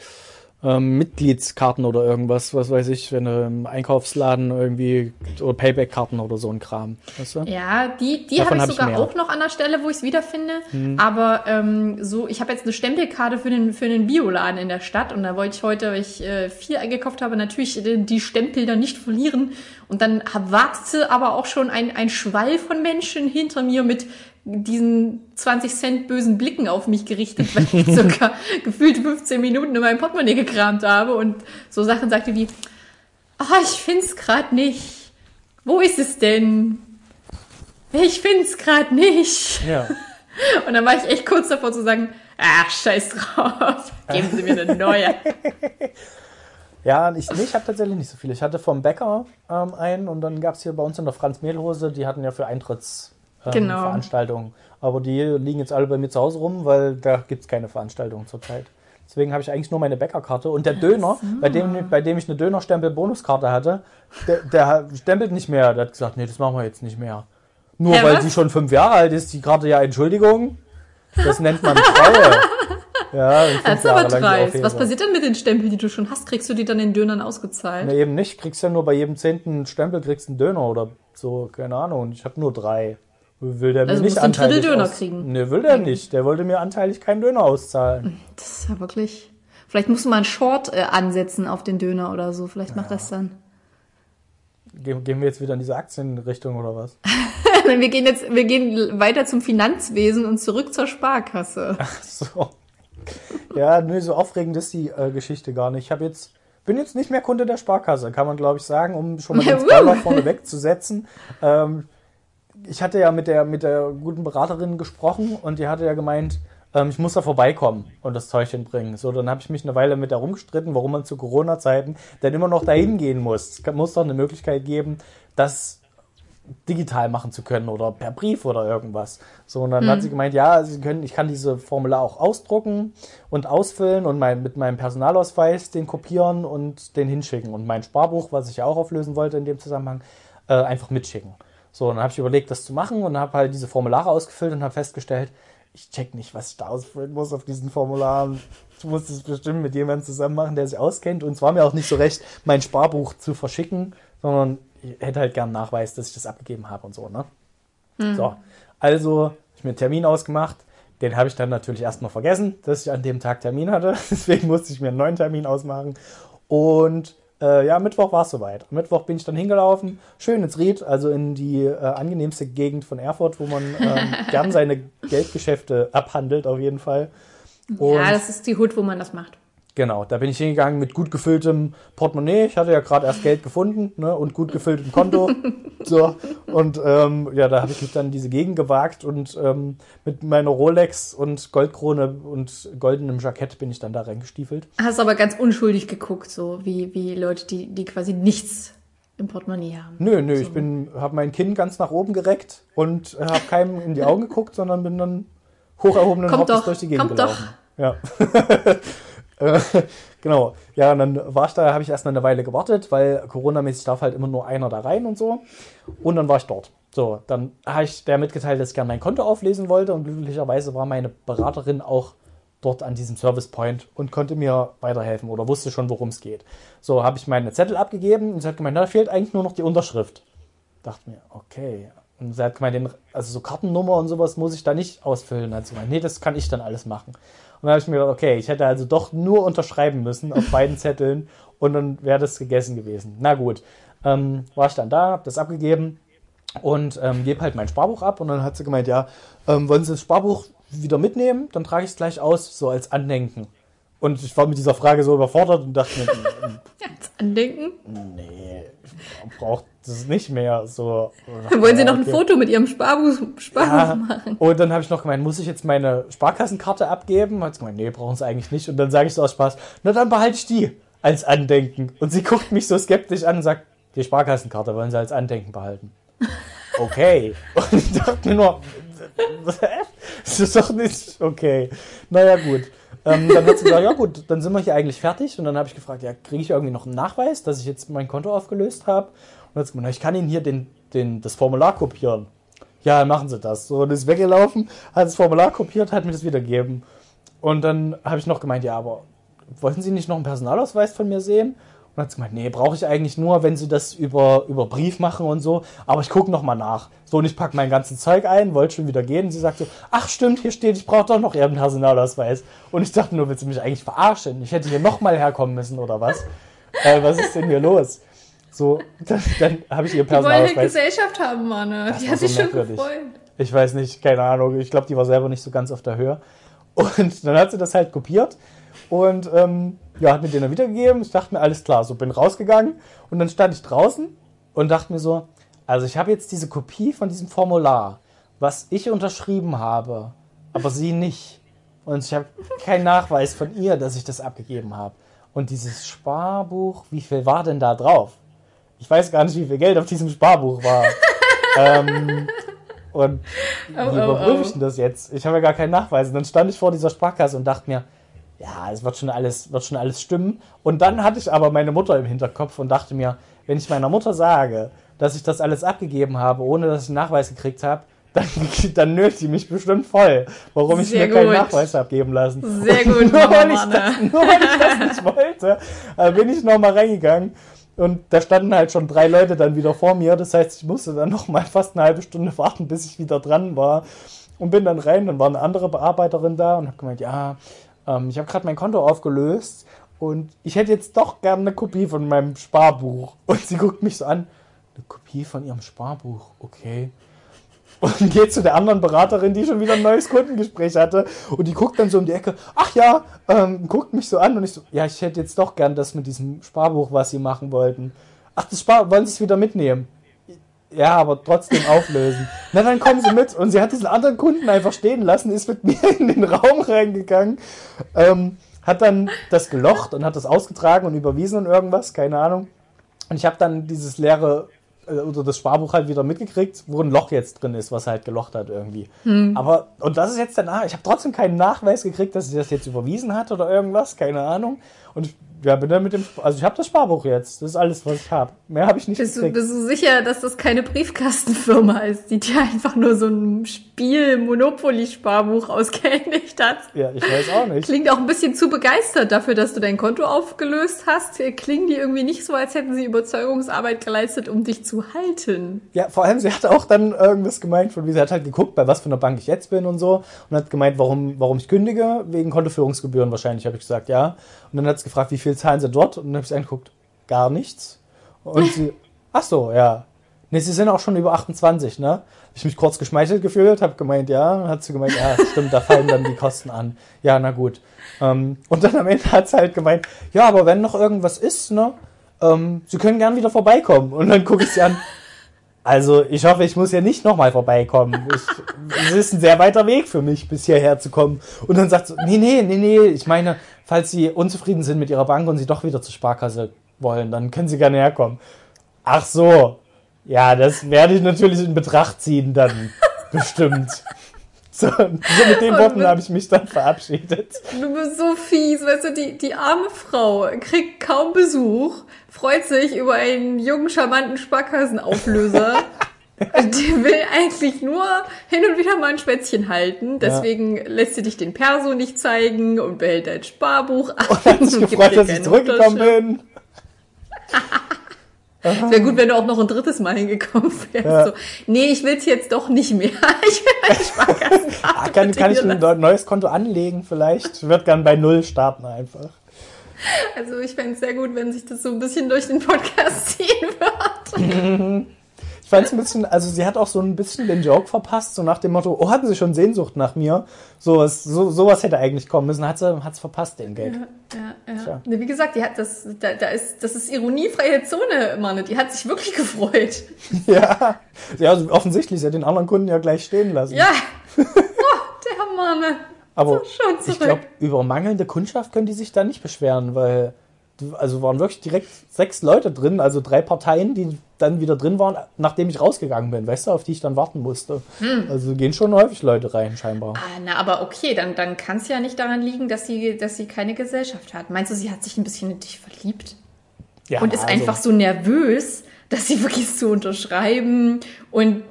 Speaker 1: ähm, Mitgliedskarten oder irgendwas, was weiß ich, wenn du im Einkaufsladen irgendwie oder Payback-Karten oder so ein Kram. Weißt du?
Speaker 2: Ja, die, die habe ich
Speaker 1: hab ich
Speaker 2: sogar.
Speaker 1: Mhm.
Speaker 2: auch noch an der Stelle, wo ich es wiederfinde. Aber ähm, so, ich habe jetzt eine Stempelkarte für den, für den Bioladen in der Stadt und da wollte ich heute, weil ich äh, viel eingekauft habe, natürlich die Stempel dann nicht verlieren. Und dann wartete aber auch schon ein, ein Schwall von Menschen hinter mir mit diesen 20 Cent bösen Blicken auf mich gerichtet, weil ich <laughs> sogar gefühlt 15 Minuten in meinem Portemonnaie gekramt habe und so Sachen sagte wie, ah, ich find's grad nicht. Wo ist es denn? Ich find's grad nicht.
Speaker 1: Ja. <laughs>
Speaker 2: Und dann war ich echt kurz davor zu sagen, ach, scheiß drauf, geben Sie mir eine neue. <laughs>
Speaker 1: Ja, ich, nee, ich habe tatsächlich nicht so viele. Ich hatte vom Bäcker ähm, einen und dann gab es hier bei uns in der Franz Mehlhose, die hatten ja für Eintrittsveranstaltungen. Ähm,
Speaker 2: Genau.
Speaker 1: Veranstaltungen. Aber die liegen jetzt alle bei mir zu Hause rum, weil da gibt's keine Veranstaltungen zurzeit. Deswegen habe ich eigentlich nur meine Bäckerkarte. Und der Döner, bei, dem, bei dem ich eine Dönerstempel-Bonuskarte hatte, der, der stempelt nicht mehr. Der hat gesagt, nee, das machen wir jetzt nicht mehr. Nur
Speaker 2: Hä,
Speaker 1: weil
Speaker 2: was?
Speaker 1: sie schon fünf Jahre alt ist, die Karte ja Entschuldigung. Das nennt man Treue. <laughs> Ja,
Speaker 2: Das ist aber dreist. Was passiert denn mit den Stempeln, die du schon hast? Kriegst du die dann in Dönern ausgezahlt?
Speaker 1: Nee, eben nicht. Kriegst ja nur bei jedem zehnten Stempel kriegst einen Döner oder so, keine Ahnung. Ich habe nur drei. Will der mir
Speaker 2: Also
Speaker 1: nicht
Speaker 2: musst du ein Drittel
Speaker 1: anteilig
Speaker 2: Döner kriegen.
Speaker 1: Nee, will der nicht. Der wollte mir anteilig keinen Döner auszahlen.
Speaker 2: Das ist ja wirklich. Vielleicht musst du mal einen Short äh, ansetzen auf den Döner oder so. Vielleicht macht das dann.
Speaker 1: Gehen, gehen wir jetzt wieder in diese Aktienrichtung oder was? <laughs>
Speaker 2: wir gehen jetzt, wir gehen weiter zum Finanzwesen und zurück zur Sparkasse. <laughs>
Speaker 1: So. Ja, nö, so aufregend ist die äh, Geschichte gar nicht. Ich habe jetzt bin jetzt nicht mehr Kunde der Sparkasse, kann man glaube ich sagen, um schon mal <laughs> den! Spoiler vorne wegzusetzen. Ähm, ich hatte ja mit der mit der guten Beraterin gesprochen und die hatte ja gemeint, ähm, ich muss da vorbeikommen und das Zeug hinbringen. So, dann habe ich mich eine Weile mit der rumgestritten, warum man zu Corona-Zeiten denn immer noch dahin gehen muss. Es muss doch eine Möglichkeit geben, das digital machen zu können oder per Brief oder irgendwas. So, und dann hat sie gemeint, ja, sie können, ich kann diese Formular auch ausdrucken und ausfüllen und mein, mit meinem Personalausweis den kopieren und den hinschicken und mein Sparbuch, was ich ja auch auflösen wollte in dem Zusammenhang, äh, einfach mitschicken. So, und dann habe ich überlegt, das zu machen und habe halt diese Formulare ausgefüllt und habe festgestellt, ich check nicht, was ich da ausfüllen muss auf diesen Formularen. Ich muss das bestimmt mit jemandem zusammen machen, der sich auskennt. Und es war mir auch nicht so recht, mein Sparbuch zu verschicken, sondern ich hätte halt gern Nachweis, dass ich das abgegeben habe und so, ne? Mhm. So, also ich mir einen Termin ausgemacht. Den habe ich dann natürlich erstmal vergessen, dass ich an dem Tag Termin hatte. <laughs> Deswegen musste ich mir einen neuen Termin ausmachen. Und äh, ja, Mittwoch war es soweit. Am Mittwoch bin ich dann hingelaufen, schön ins Ried, also in die äh, angenehmste Gegend von Erfurt, wo man ähm, <laughs> gern seine Geldgeschäfte abhandelt, auf jeden Fall.
Speaker 2: Und ja, das ist die Hut, wo man das macht.
Speaker 1: Genau, da bin ich hingegangen mit gut gefülltem Portemonnaie. Ich hatte ja gerade erst Geld gefunden ne, und gut gefülltem Konto. <laughs> so und ähm, ja, da habe ich mich dann in diese Gegend gewagt und ähm, mit meiner Rolex und Goldkrone und goldenem Jackett bin ich dann da reingestiefelt.
Speaker 2: Hast aber ganz unschuldig geguckt, so wie wie Leute, die die quasi nichts im Portemonnaie haben.
Speaker 1: Nö, nö, so. ich bin habe mein Kinn ganz nach oben gereckt und habe keinem in die Augen geguckt, sondern bin dann hoch erhobenen Hauptes durch die Gegend kommt gelaufen. Doch. Ja. <laughs> <laughs> Genau. Ja, und dann war ich da, habe ich erstmal eine Weile gewartet, weil Corona-mäßig darf halt immer nur einer da rein und so. Und dann war ich dort. So, dann habe ich der mitgeteilt, dass ich gerne mein Konto auflesen wollte und glücklicherweise war meine Beraterin auch dort an diesem Service Point und konnte mir weiterhelfen oder wusste schon, worum es geht. So, habe ich meine Zettel abgegeben und sie hat gemeint, da fehlt eigentlich nur noch die Unterschrift. Dachte mir, okay. Und sie hat gemeint, also so Kartennummer und sowas muss ich da nicht ausfüllen. Hat sie gemeint, nee, das kann ich dann alles machen. Und dann habe ich mir gedacht, okay, ich hätte also doch nur unterschreiben müssen auf beiden Zetteln und dann wäre das gegessen gewesen. Na gut, ähm, war ich dann da, habe das abgegeben und ähm, gebe halt mein Sparbuch ab und dann hat sie gemeint, ja, ähm, wollen Sie das Sparbuch wieder mitnehmen? Dann trage ich es gleich aus, so als Andenken. Und ich war mit dieser Frage so überfordert und dachte mir,
Speaker 2: als <laughs> Andenken?
Speaker 1: Nee, braucht das nicht mehr so. <laughs>
Speaker 2: Wollen Sie noch ein Foto mit Ihrem Sparbuch, Sparbuch ja, machen?
Speaker 1: Und dann habe ich noch gemeint, muss ich jetzt meine Sparkassenkarte abgeben? Hat sie gemeint, nee, brauchen Sie eigentlich nicht. Und dann sage ich so aus Spaß, na dann behalte ich die als Andenken. Und sie guckt mich so skeptisch an und sagt, die Sparkassenkarte wollen Sie als Andenken behalten. <laughs> Okay. Und ich dachte mir nur, das ist doch nicht okay. Naja, gut. Ähm, dann hat sie gesagt, ja gut, dann sind wir hier eigentlich fertig. Und dann habe ich gefragt, ja, kriege ich irgendwie noch einen Nachweis, dass ich jetzt mein Konto aufgelöst habe? Und hat sie gesagt, ich kann Ihnen hier den, den, das Formular kopieren. Ja, machen Sie das. So, und ist weggelaufen, hat das Formular kopiert, hat mir das wiedergegeben. Und dann habe ich noch gemeint, ja, aber wollten Sie nicht noch einen Personalausweis von mir sehen? Und hat sie gemeint, nee, brauche ich eigentlich nur, wenn sie das über, über Brief machen und so. Aber ich gucke nochmal nach. So, und ich packe mein ganzes Zeug ein, wollte schon wieder gehen. Und sie sagt so, ach stimmt, hier steht, ich brauche doch noch ihren Personalausweis. Und ich dachte nur, willst du mich eigentlich verarschen? Ich hätte hier nochmal herkommen müssen oder was? äh, was ist denn hier los? So, <laughs> dann, dann habe ich ihr Personalausweis. Die wollen
Speaker 2: Gesellschaft haben, Mann. Die hat so sich schon gefreut.
Speaker 1: Ich weiß nicht, keine Ahnung. Ich glaube, die war selber nicht so ganz auf der Höhe. Und dann hat sie das halt kopiert und ähm, ja, hat mir den dann wiedergegeben. Ich dachte mir, alles klar, so bin rausgegangen und dann stand ich draußen und dachte mir so, also ich habe jetzt diese Kopie von diesem Formular, was ich unterschrieben habe, aber sie nicht. Und ich habe keinen Nachweis von ihr, dass ich das abgegeben habe. Und dieses Sparbuch, wie viel war denn da drauf? Ich weiß gar nicht, wie viel Geld auf diesem Sparbuch war. <laughs> ähm, und oh, wie oh, überprüfe ich oh. denn das jetzt? Ich habe ja gar keinen Nachweis. Und dann stand ich vor dieser Sparkasse und dachte mir, ja, es wird schon alles, wird schon alles stimmen. Und dann hatte ich aber meine Mutter im Hinterkopf und dachte mir, wenn ich meiner Mutter sage, dass ich das alles abgegeben habe, ohne dass ich einen Nachweis gekriegt habe, <laughs> dann, dann nötigt sie mich bestimmt voll, warum ich Sehr mir gut. keinen Nachweis habe geben lassen.
Speaker 2: Sehr <laughs> gut, nur, weil ich
Speaker 1: das, nur weil ich das nicht wollte, äh, bin ich nochmal reingegangen. Und da standen halt schon drei Leute dann wieder vor mir. Das heißt, ich musste dann nochmal fast eine halbe Stunde <laughs> warten, bis ich wieder dran war. Und bin dann rein, dann war eine andere Bearbeiterin da und habe gemeint, ja, ähm, ich habe gerade mein Konto aufgelöst und ich hätte jetzt doch gerne eine Kopie von meinem Sparbuch. <laughs> Und sie guckt mich so an, eine Kopie von ihrem Sparbuch, okay. Und geht zu der anderen Beraterin, die schon wieder ein neues Kundengespräch hatte. Und die guckt dann so um die Ecke, ach ja, ähm, guckt mich so an und ich so, ja, ich hätte jetzt doch gern das mit diesem Sparbuch, was sie machen wollten. Ach, das Spar wollen sie es wieder mitnehmen? Ja, aber trotzdem auflösen. Na, dann kommen sie mit. Und sie hat diesen anderen Kunden einfach stehen lassen, ist mit mir in den Raum reingegangen, ähm, hat dann das gelocht und hat das ausgetragen und überwiesen und irgendwas, keine Ahnung. Und ich habe dann dieses leere äh, oder das Sparbuch halt wieder mitgekriegt, wo ein Loch jetzt drin ist, was halt gelocht hat irgendwie. Hm. Aber, und das ist jetzt danach, ich habe trotzdem keinen Nachweis gekriegt, dass sie das jetzt überwiesen hat oder irgendwas, keine Ahnung. Und ich Ja, bin dann mit dem, also ich habe das Sparbuch jetzt. Das ist alles, was ich habe. Mehr habe ich nicht
Speaker 2: Bist du, bist du sicher, dass das keine Briefkastenfirma ist, die dir einfach nur so ein Spiel-Monopoly-Sparbuch ausgehändigt hat?
Speaker 1: Ja, ich weiß auch nicht.
Speaker 2: Klingt auch ein bisschen zu begeistert dafür, dass du dein Konto aufgelöst hast. Klingen die irgendwie nicht so, als hätten sie Überzeugungsarbeit geleistet, um dich zu halten.
Speaker 1: Ja, vor allem, sie hat auch dann irgendwas gemeint, von wie sie hat halt geguckt, bei was für einer Bank ich jetzt bin und so. Und hat gemeint, warum, warum ich kündige, wegen Kontoführungsgebühren wahrscheinlich, habe ich gesagt, ja. Und dann hat sie gefragt, wie viel zahlen sie dort? Und dann habe ich angeguckt, gar nichts. Und sie, <laughs> ach so, ja. Nee, sie sind auch schon über 28, ne? Ich mich kurz geschmeichelt gefühlt, habe gemeint, ja. Dann hat sie gemeint, ja, stimmt, da fallen dann die Kosten an. Ja, na gut. Ähm, und dann am Ende hat sie halt gemeint, ja, aber wenn noch irgendwas ist, ne? Ähm, sie können gern wieder vorbeikommen. Und dann gucke ich sie an, also ich hoffe, ich muss ja nicht nochmal vorbeikommen. Ich, es ist ein sehr weiter Weg für mich, bis hierher zu kommen. Und dann sagt sie, nee, nee, nee, nee, ich meine, falls Sie unzufrieden sind mit Ihrer Bank und Sie doch wieder zur Sparkasse wollen, dann können Sie gerne herkommen. Ach so, ja, das werde ich natürlich in Betracht ziehen dann, <laughs> bestimmt. So, so mit den Worten habe ich mich dann verabschiedet.
Speaker 2: Du bist so fies, weißt du, die, die arme Frau kriegt kaum Besuch, freut sich über einen jungen, charmanten Sparkassenauflöser. <laughs> <laughs> Die will eigentlich nur hin und wieder mal ein Schwätzchen halten. Deswegen lässt sie dich den Perso nicht zeigen und behält dein Sparbuch an.
Speaker 1: Und hat sich <laughs> gefreut, dass ich zurückgekommen bin. <laughs>
Speaker 2: Es wäre gut, wenn du auch noch ein drittes Mal hingekommen wärst.
Speaker 1: Ja.
Speaker 2: So, nee, ich will's jetzt doch nicht mehr. Ich will meine Sparkassenkarte
Speaker 1: Ah, kann, kann ich ein neues Konto anlegen vielleicht? Ich würde gern bei Null starten einfach.
Speaker 2: Also ich fände es sehr gut, wenn sich das so ein bisschen durch den Podcast ziehen wird.
Speaker 1: Fand es ein bisschen, also sie hat auch so ein bisschen den Joke verpasst, so nach dem Motto, oh, hatten sie schon Sehnsucht nach mir? Sowas, so, sowas hätte eigentlich kommen müssen, hat sie hat's verpasst, den Gag.
Speaker 2: Ja, ja.
Speaker 1: Tja.
Speaker 2: Ne, wie gesagt, die hat das, da, da ist, das ist ironiefreie Zone, Mann. Die hat sich wirklich <laughs> gefreut.
Speaker 1: Ja, ja also offensichtlich, sie hat den anderen Kunden ja gleich stehen lassen.
Speaker 2: Ja. Oh, der Mann.
Speaker 1: Aber
Speaker 2: so,
Speaker 1: ich glaube, über mangelnde Kundschaft können die sich da nicht beschweren, weil, also waren wirklich direkt sechs Leute drin, also drei Parteien, die dann wieder drin waren, nachdem ich rausgegangen bin, weißt du, auf die ich dann warten musste.
Speaker 2: Hm.
Speaker 1: Also gehen schon häufig Leute rein, scheinbar.
Speaker 2: Ah, na, aber okay, dann, dann kann es ja nicht daran liegen, dass sie, dass sie keine Gesellschaft hat. Meinst du, sie hat sich ein bisschen in dich verliebt?
Speaker 1: Ja,
Speaker 2: und ist
Speaker 1: also-
Speaker 2: einfach so nervös, dass sie wirklich zu unterschreiben und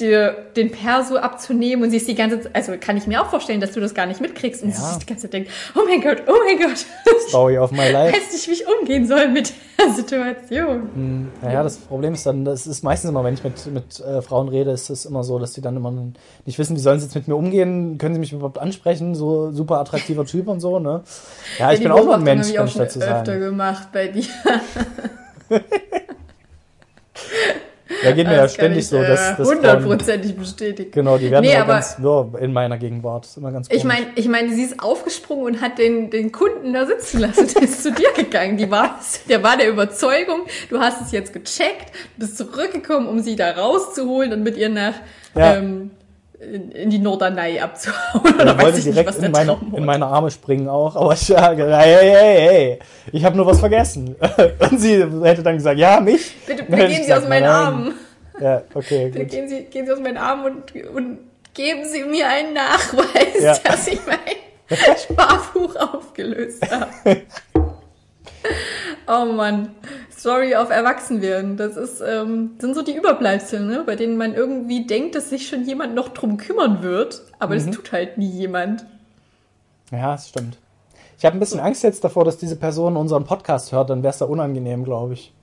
Speaker 2: dir den Perso abzunehmen und sie ist die ganze Zeit, also kann ich mir auch vorstellen, dass du das gar nicht mitkriegst und
Speaker 1: Ja.
Speaker 2: sie sich die ganze Zeit denkt, oh mein Gott, oh mein Gott,
Speaker 1: Story of my
Speaker 2: ich
Speaker 1: life.
Speaker 2: weiß nicht, wie ich umgehen soll mit der Situation.
Speaker 1: Naja, das Problem ist dann, das ist meistens immer, wenn ich mit, mit äh, Frauen rede, ist es immer so, dass die dann immer nicht wissen, wie sollen sie jetzt mit mir umgehen, können sie mich überhaupt ansprechen, so super attraktiver Typ und so, ne? Ja, ich bin auch ein Mensch, kann ich dazu
Speaker 2: öfter
Speaker 1: sagen.
Speaker 2: gemacht bei dir. <laughs>
Speaker 1: Ja, geht mir ja
Speaker 2: Das kann
Speaker 1: ständig
Speaker 2: ich,
Speaker 1: so, dass,
Speaker 2: äh,
Speaker 1: Frauen,
Speaker 2: hundertprozentig bestätigen.
Speaker 1: genau, die werden
Speaker 2: Nee, aber-
Speaker 1: ganz wirr in meiner Gegenwart. Das ist immer ganz
Speaker 2: Ich
Speaker 1: komisch.
Speaker 2: meine, ich meine, sie ist aufgesprungen und hat den, den Kunden da sitzen lassen. <laughs> Der ist zu dir gegangen. Die war, der war der Überzeugung, du hast es jetzt gecheckt, bist zurückgekommen, um sie da rauszuholen und mit ihr nach
Speaker 1: Ja.
Speaker 2: ähm, in, in die Norderney abzuhauen.
Speaker 1: Ja, <laughs> ich wollte
Speaker 2: ich nicht,
Speaker 1: direkt
Speaker 2: der
Speaker 1: in meine, in meine Arme springen auch, aber ich sage, hey, hey, hey, ich habe nur was vergessen. <laughs> Und sie hätte dann gesagt, ja, mich?
Speaker 2: Bitte, bitte gehen Sie aus meinen
Speaker 1: nein.
Speaker 2: Armen.
Speaker 1: Ja, okay,
Speaker 2: Bitte
Speaker 1: gut.
Speaker 2: gehen Sie, gehen Sie aus meinen Armen und, und geben Sie mir einen Nachweis,
Speaker 1: Ja.
Speaker 2: dass ich mein <laughs> Sparbuch aufgelöst habe. Oh Mann, Story auf Erwachsenwerden. Das ist, ähm, sind so die Überbleibsel, ne? bei denen man irgendwie denkt, dass sich schon jemand noch drum kümmern wird, aber
Speaker 1: Mhm.
Speaker 2: das tut halt nie jemand.
Speaker 1: Ja, das stimmt. Ich habe ein bisschen Angst jetzt davor, dass diese Person unseren Podcast hört, dann wäre es da unangenehm, glaube ich.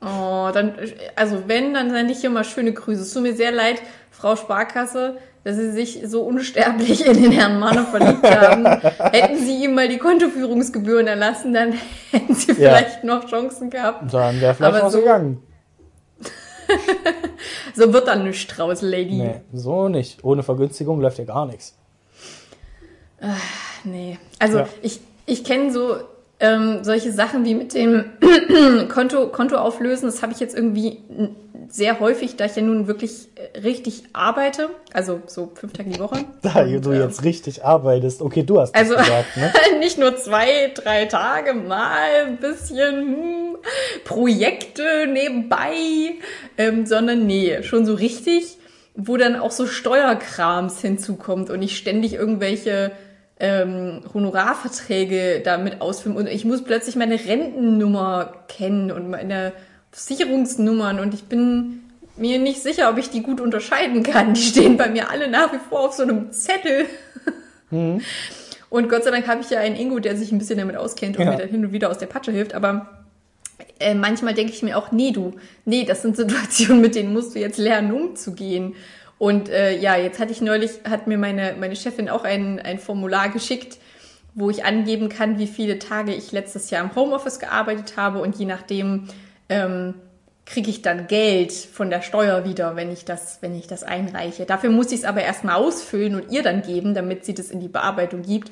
Speaker 2: Oh, dann, also wenn, dann sende ich hier mal schöne Grüße. Es tut mir sehr leid, Frau Sparkasse, dass Sie sich so unsterblich in den Herrn Manne verliebt haben. <laughs> Hätten Sie ihm mal die Kontoführungsgebühren erlassen, dann <laughs> hätten Sie
Speaker 1: Ja.
Speaker 2: vielleicht noch Chancen gehabt.
Speaker 1: Dann wäre vielleicht
Speaker 2: Aber
Speaker 1: was
Speaker 2: so-
Speaker 1: gegangen. <laughs>
Speaker 2: So wird dann nichts draus, Lady.
Speaker 1: Nee, so nicht. Ohne Vergünstigung läuft ja gar nichts.
Speaker 2: Nee. Also
Speaker 1: Ja.
Speaker 2: ich, ich kenne so ähm, solche Sachen wie mit dem <clears throat> Konto, Konto auflösen. Das habe ich jetzt irgendwie sehr häufig, da ich ja nun wirklich äh, richtig arbeite. Also so fünf Tage die Woche. <laughs>
Speaker 1: Da
Speaker 2: Und,
Speaker 1: du jetzt richtig arbeitest. Okay, du hast das
Speaker 2: Also
Speaker 1: gesagt, ne? <laughs>
Speaker 2: nicht nur zwei, drei Tage mal ein bisschen hm, Projekte nebenbei, ähm, sondern nee, schon so richtig, wo dann auch so Steuerkrams hinzukommt und ich ständig irgendwelche ähm, Honorarverträge damit ausfüllen und ich muss plötzlich meine Rentennummer kennen und meine Versicherungsnummern und ich bin mir nicht sicher, ob ich die gut unterscheiden kann. Die stehen bei mir alle nach wie vor auf so einem Zettel. Mhm. Und Gott sei Dank habe ich ja einen Ingo, der sich ein bisschen damit auskennt und ja. mir dann hin und wieder aus der Patsche hilft. Aber äh, manchmal denke ich mir auch, nee, du, nee, das sind Situationen, mit denen musst du jetzt lernen, umzugehen. Und äh, ja, jetzt hatte ich neulich, hat mir meine, meine Chefin auch ein, ein Formular geschickt, wo ich angeben kann, wie viele Tage ich letztes Jahr im Homeoffice gearbeitet habe und je nachdem ähm, kriege ich dann Geld von der Steuer wieder, wenn ich das, wenn ich das einreiche. Dafür muss ich es aber erstmal ausfüllen und ihr dann geben, damit sie das in die Bearbeitung gibt.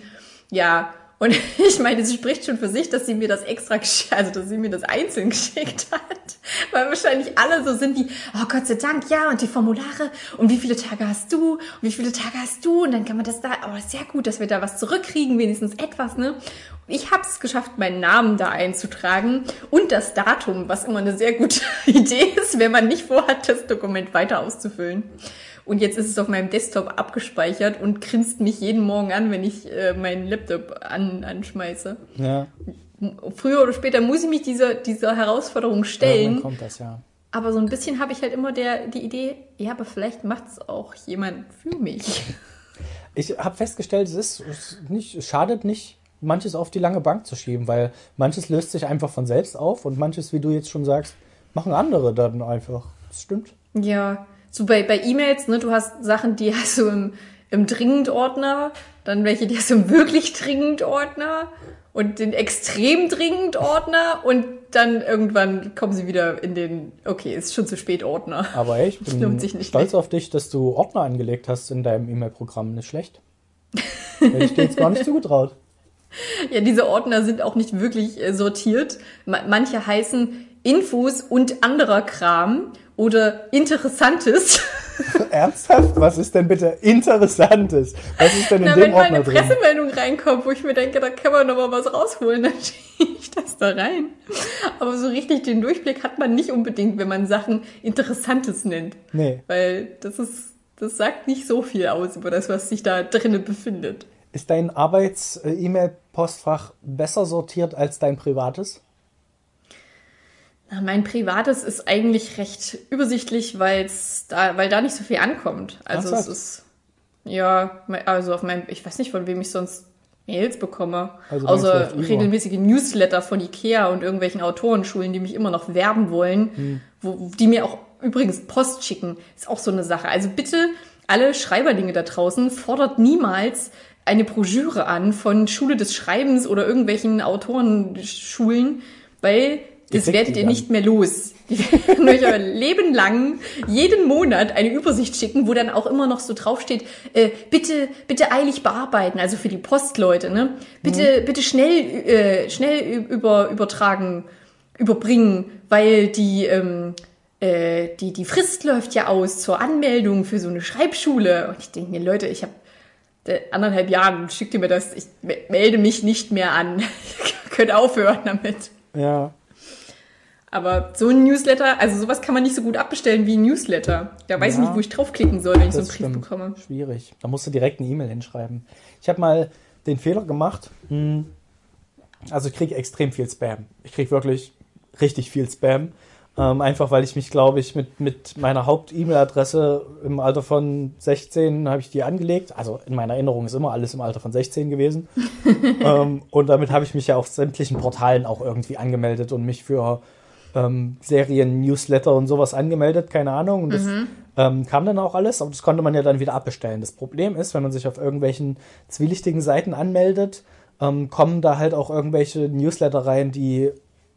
Speaker 2: Ja, und <laughs> ich meine, sie spricht schon für sich, dass sie mir das extra, also dass sie mir das einzeln <laughs> geschickt hat. Weil wahrscheinlich alle so sind wie, oh Gott sei Dank, ja, und die Formulare, und wie viele Tage hast du, und wie viele Tage hast du, und dann kann man das da, aber oh, sehr gut, dass wir da was zurückkriegen, wenigstens etwas, ne? Ich habe es geschafft, meinen Namen da einzutragen und das Datum, was immer eine sehr gute <laughs> Idee ist, wenn man nicht vorhat, das Dokument weiter auszufüllen. Und jetzt ist es auf meinem Desktop abgespeichert und grinst mich jeden Morgen an, wenn ich äh, meinen Laptop an, anschmeiße. Ja. Früher oder später muss ich mich dieser, dieser Herausforderung stellen. Ja,
Speaker 1: kommt das, ja.
Speaker 2: Aber so ein bisschen habe ich halt immer der, die Idee, ja, aber vielleicht macht es auch jemand für mich. <laughs>
Speaker 1: Ich habe festgestellt, es ist, es nicht, es schadet nicht, manches auf die lange Bank zu schieben, weil manches löst sich einfach von selbst auf und manches, wie du jetzt schon sagst, machen andere dann einfach. Das stimmt.
Speaker 2: Ja, so bei, bei E-Mails, ne, du hast Sachen, die hast du im, im Dringend-Ordner, dann welche, die hast du im wirklich Dringend-Ordner und den extrem dringend Ordner und dann irgendwann kommen sie wieder in den, okay, ist schon zu spät Ordner.
Speaker 1: Aber ich <laughs> bin stolz mehr. auf dich, dass du Ordner angelegt hast in deinem E-Mail-Programm. Nicht schlecht. Hätte ich dir jetzt gar nicht <laughs> zugetraut.
Speaker 2: Ja, diese Ordner sind auch nicht wirklich äh, sortiert. Manche heißen Infos und anderer Kram oder Interessantes. <laughs>
Speaker 1: Ernsthaft? Was ist denn bitte Interessantes? Was ist denn in Na, dem
Speaker 2: wenn Ordner mal eine drin? Pressemeldung reinkommt, wo ich mir denke, da kann man noch mal was rausholen, <laughs> dann schiebe ich das da rein. Aber so richtig den Durchblick hat man nicht unbedingt, wenn man Sachen Interessantes nennt. Nee. Weil das ist, das sagt nicht so viel aus über das, was sich da drinnen befindet.
Speaker 1: Ist dein Arbeits-E-Mail-Postfach besser sortiert als dein privates?
Speaker 2: Mein privates ist eigentlich recht übersichtlich, weil's da, weil da nicht so viel ankommt. Also Ach, es ist ja, also auf meinem, ich weiß nicht, von wem ich sonst Mails bekomme. Also Außer regelmäßige Newsletter von Ikea und irgendwelchen Autorenschulen, die mich immer noch werben wollen, hm. wo, die mir auch übrigens Post schicken. Ist auch so eine Sache. Also bitte alle Schreiberlinge da draußen fordert niemals eine Broschüre an von Schule des Schreibens oder irgendwelchen Autorenschulen, weil das werdet ihr nicht mehr los. Die werden euch euer Leben lang jeden Monat eine Übersicht schicken, wo dann auch immer noch so draufsteht, äh, bitte, bitte eilig bearbeiten, also für die Postleute, ne? Bitte, mhm. bitte schnell, äh, schnell über, übertragen, überbringen, weil die, ähm, äh, die, die Frist läuft ja aus zur Anmeldung für so eine Schreibschule. Und ich denke mir, Leute, ich habe anderthalb Jahren, schickt ihr mir das, ich melde mich nicht mehr an. <laughs> Könnt aufhören damit.
Speaker 1: Ja.
Speaker 2: Aber so ein Newsletter, also sowas kann man nicht so gut abbestellen wie ein Newsletter. Da weiß ja, ich nicht, wo ich draufklicken soll, wenn ich so einen Brief stimmt. bekomme.
Speaker 1: Schwierig. Da musst du direkt eine E-Mail hinschreiben. Ich habe mal den Fehler gemacht. Hm, also ich kriege extrem viel Spam. Ich kriege wirklich richtig viel Spam. Ähm, einfach weil ich mich, glaube ich, mit, mit meiner Haupt-E-Mail-Adresse im Alter von 16 habe ich die angelegt. Also in meiner Erinnerung ist immer alles im Alter von 16 gewesen. <laughs> ähm, und damit habe ich mich ja auf sämtlichen Portalen auch irgendwie angemeldet und mich für ähm, Serien, Newsletter und sowas angemeldet, keine Ahnung. Und das mhm. ähm, kam dann auch alles, aber das konnte man ja dann wieder abbestellen. Das Problem ist, wenn man sich auf irgendwelchen zwielichtigen Seiten anmeldet, ähm, kommen da halt auch irgendwelche Newsletter rein, die,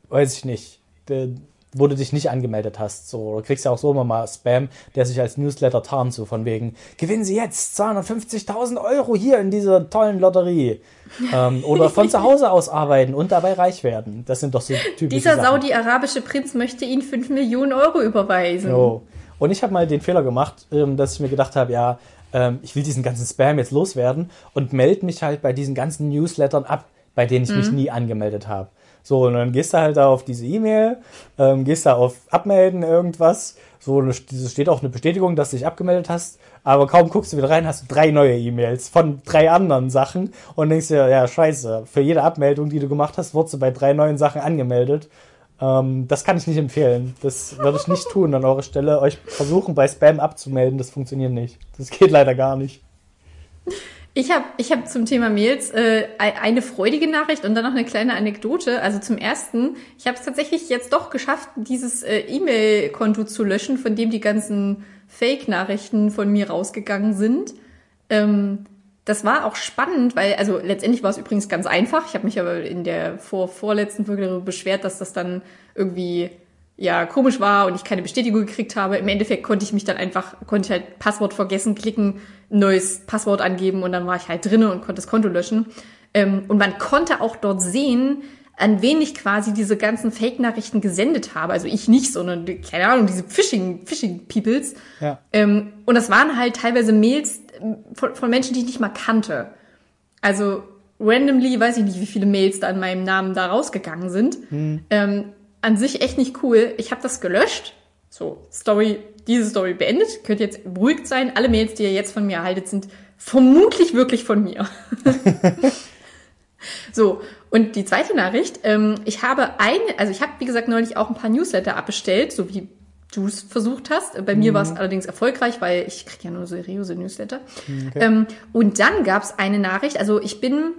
Speaker 1: weiß ich nicht, de, wo du dich nicht angemeldet hast. So, du kriegst ja auch so immer mal Spam, der sich als Newsletter tarnt, so von wegen, gewinnen Sie jetzt 250.000 Euro hier in dieser tollen Lotterie. <laughs> ähm, oder von zu Hause aus arbeiten und dabei reich werden. Das sind doch so typische
Speaker 2: Dieser saudi-arabische Prinz möchte Ihnen 5 Millionen Euro überweisen.
Speaker 1: Jo. Und ich habe mal den Fehler gemacht, ähm, dass ich mir gedacht habe, ja, ähm, ich will diesen ganzen Spam jetzt loswerden und melde mich halt bei diesen ganzen Newslettern ab, bei denen ich mhm. mich nie angemeldet habe. So, und dann gehst du halt da auf diese E-Mail, ähm, gehst da auf Abmelden, irgendwas. So, es steht auch eine Bestätigung, dass du dich abgemeldet hast. Aber kaum guckst du wieder rein, hast du drei neue E-Mails von drei anderen Sachen und denkst dir, ja, scheiße, für jede Abmeldung, die du gemacht hast, wurdest du bei drei neuen Sachen angemeldet. Ähm, das kann ich nicht empfehlen. Das würde ich nicht tun an eurer Stelle. Euch versuchen, bei Spam abzumelden, das funktioniert nicht. Das geht leider gar nicht.
Speaker 2: Ich habe ich hab zum Thema Mails äh, eine freudige Nachricht und dann noch eine kleine Anekdote. Also zum ersten, ich habe es tatsächlich jetzt doch geschafft, dieses äh, E-Mail-Konto zu löschen, von dem die ganzen Fake-Nachrichten von mir rausgegangen sind. Ähm, das war auch spannend, weil, also letztendlich war es übrigens ganz einfach. Ich habe mich aber in der vor, vorletzten Folge darüber beschwert, dass das dann irgendwie ja komisch war und ich keine Bestätigung gekriegt habe. Im Endeffekt konnte ich mich dann einfach, konnte ich halt Passwort vergessen, klicken, neues Passwort angeben und dann war ich halt drinne und konnte das Konto löschen. Ähm, und man konnte auch dort sehen, an wen ich quasi diese ganzen Fake-Nachrichten gesendet habe. Also ich nicht, sondern, keine Ahnung, diese Phishing, Phishing-Peoples. Ja. Ähm, und das waren halt teilweise Mails ähm, von, von Menschen, die ich nicht mal kannte. Also randomly, weiß ich nicht, wie viele Mails da an meinem Namen da rausgegangen sind. Hm. Ähm, an sich echt nicht cool. Ich habe das gelöscht. So, Story, diese Story beendet. Könnt jetzt beruhigt sein. Alle Mails, die ihr jetzt von mir erhaltet, sind vermutlich wirklich von mir. <laughs> so, und die zweite Nachricht, ähm, ich habe eine, also ich habe, wie gesagt, neulich auch ein paar Newsletter abbestellt, so wie du es versucht hast. Bei mir mhm. war es allerdings erfolgreich, weil ich kriege ja nur seriöse Newsletter. Okay. Ähm, und dann gab es eine Nachricht, also ich bin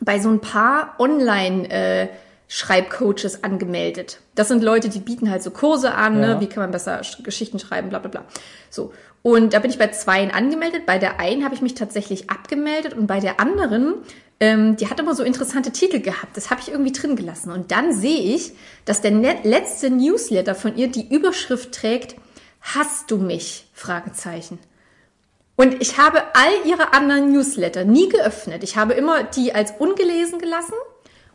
Speaker 2: bei so ein paar Online- äh, Schreibcoaches angemeldet. Das sind Leute, die bieten halt so Kurse an, ne? ja. ne? wie kann man besser Geschichten schreiben, bla bla bla. So. Und da bin ich bei zweien angemeldet. Bei der einen habe ich mich tatsächlich abgemeldet und bei der anderen ähm, die hat immer so interessante Titel gehabt. Das habe ich irgendwie drin gelassen. Und dann sehe ich, dass der letzte Newsletter von ihr die Überschrift trägt, Hast du mich? Fragezeichen. Und ich habe all ihre anderen Newsletter nie geöffnet. Ich habe immer die als ungelesen gelassen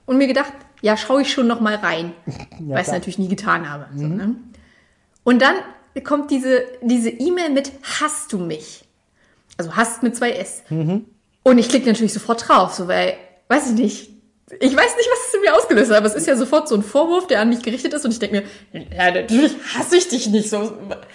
Speaker 2: und mir gedacht, ja, schaue ich schon noch mal rein, <laughs> ja, weil ich es natürlich nie getan habe. Mhm. So, ne? Und dann kommt diese diese E-Mail mit Hast du mich? Also hast mit zwei S. Mhm. Und ich klicke natürlich sofort drauf, so weil, weiß ich nicht, ich weiß nicht, was es in mir ausgelöst hat, aber es ist ja sofort so ein Vorwurf, der an mich gerichtet ist und ich denke mir, ja, natürlich hasse ich dich nicht so.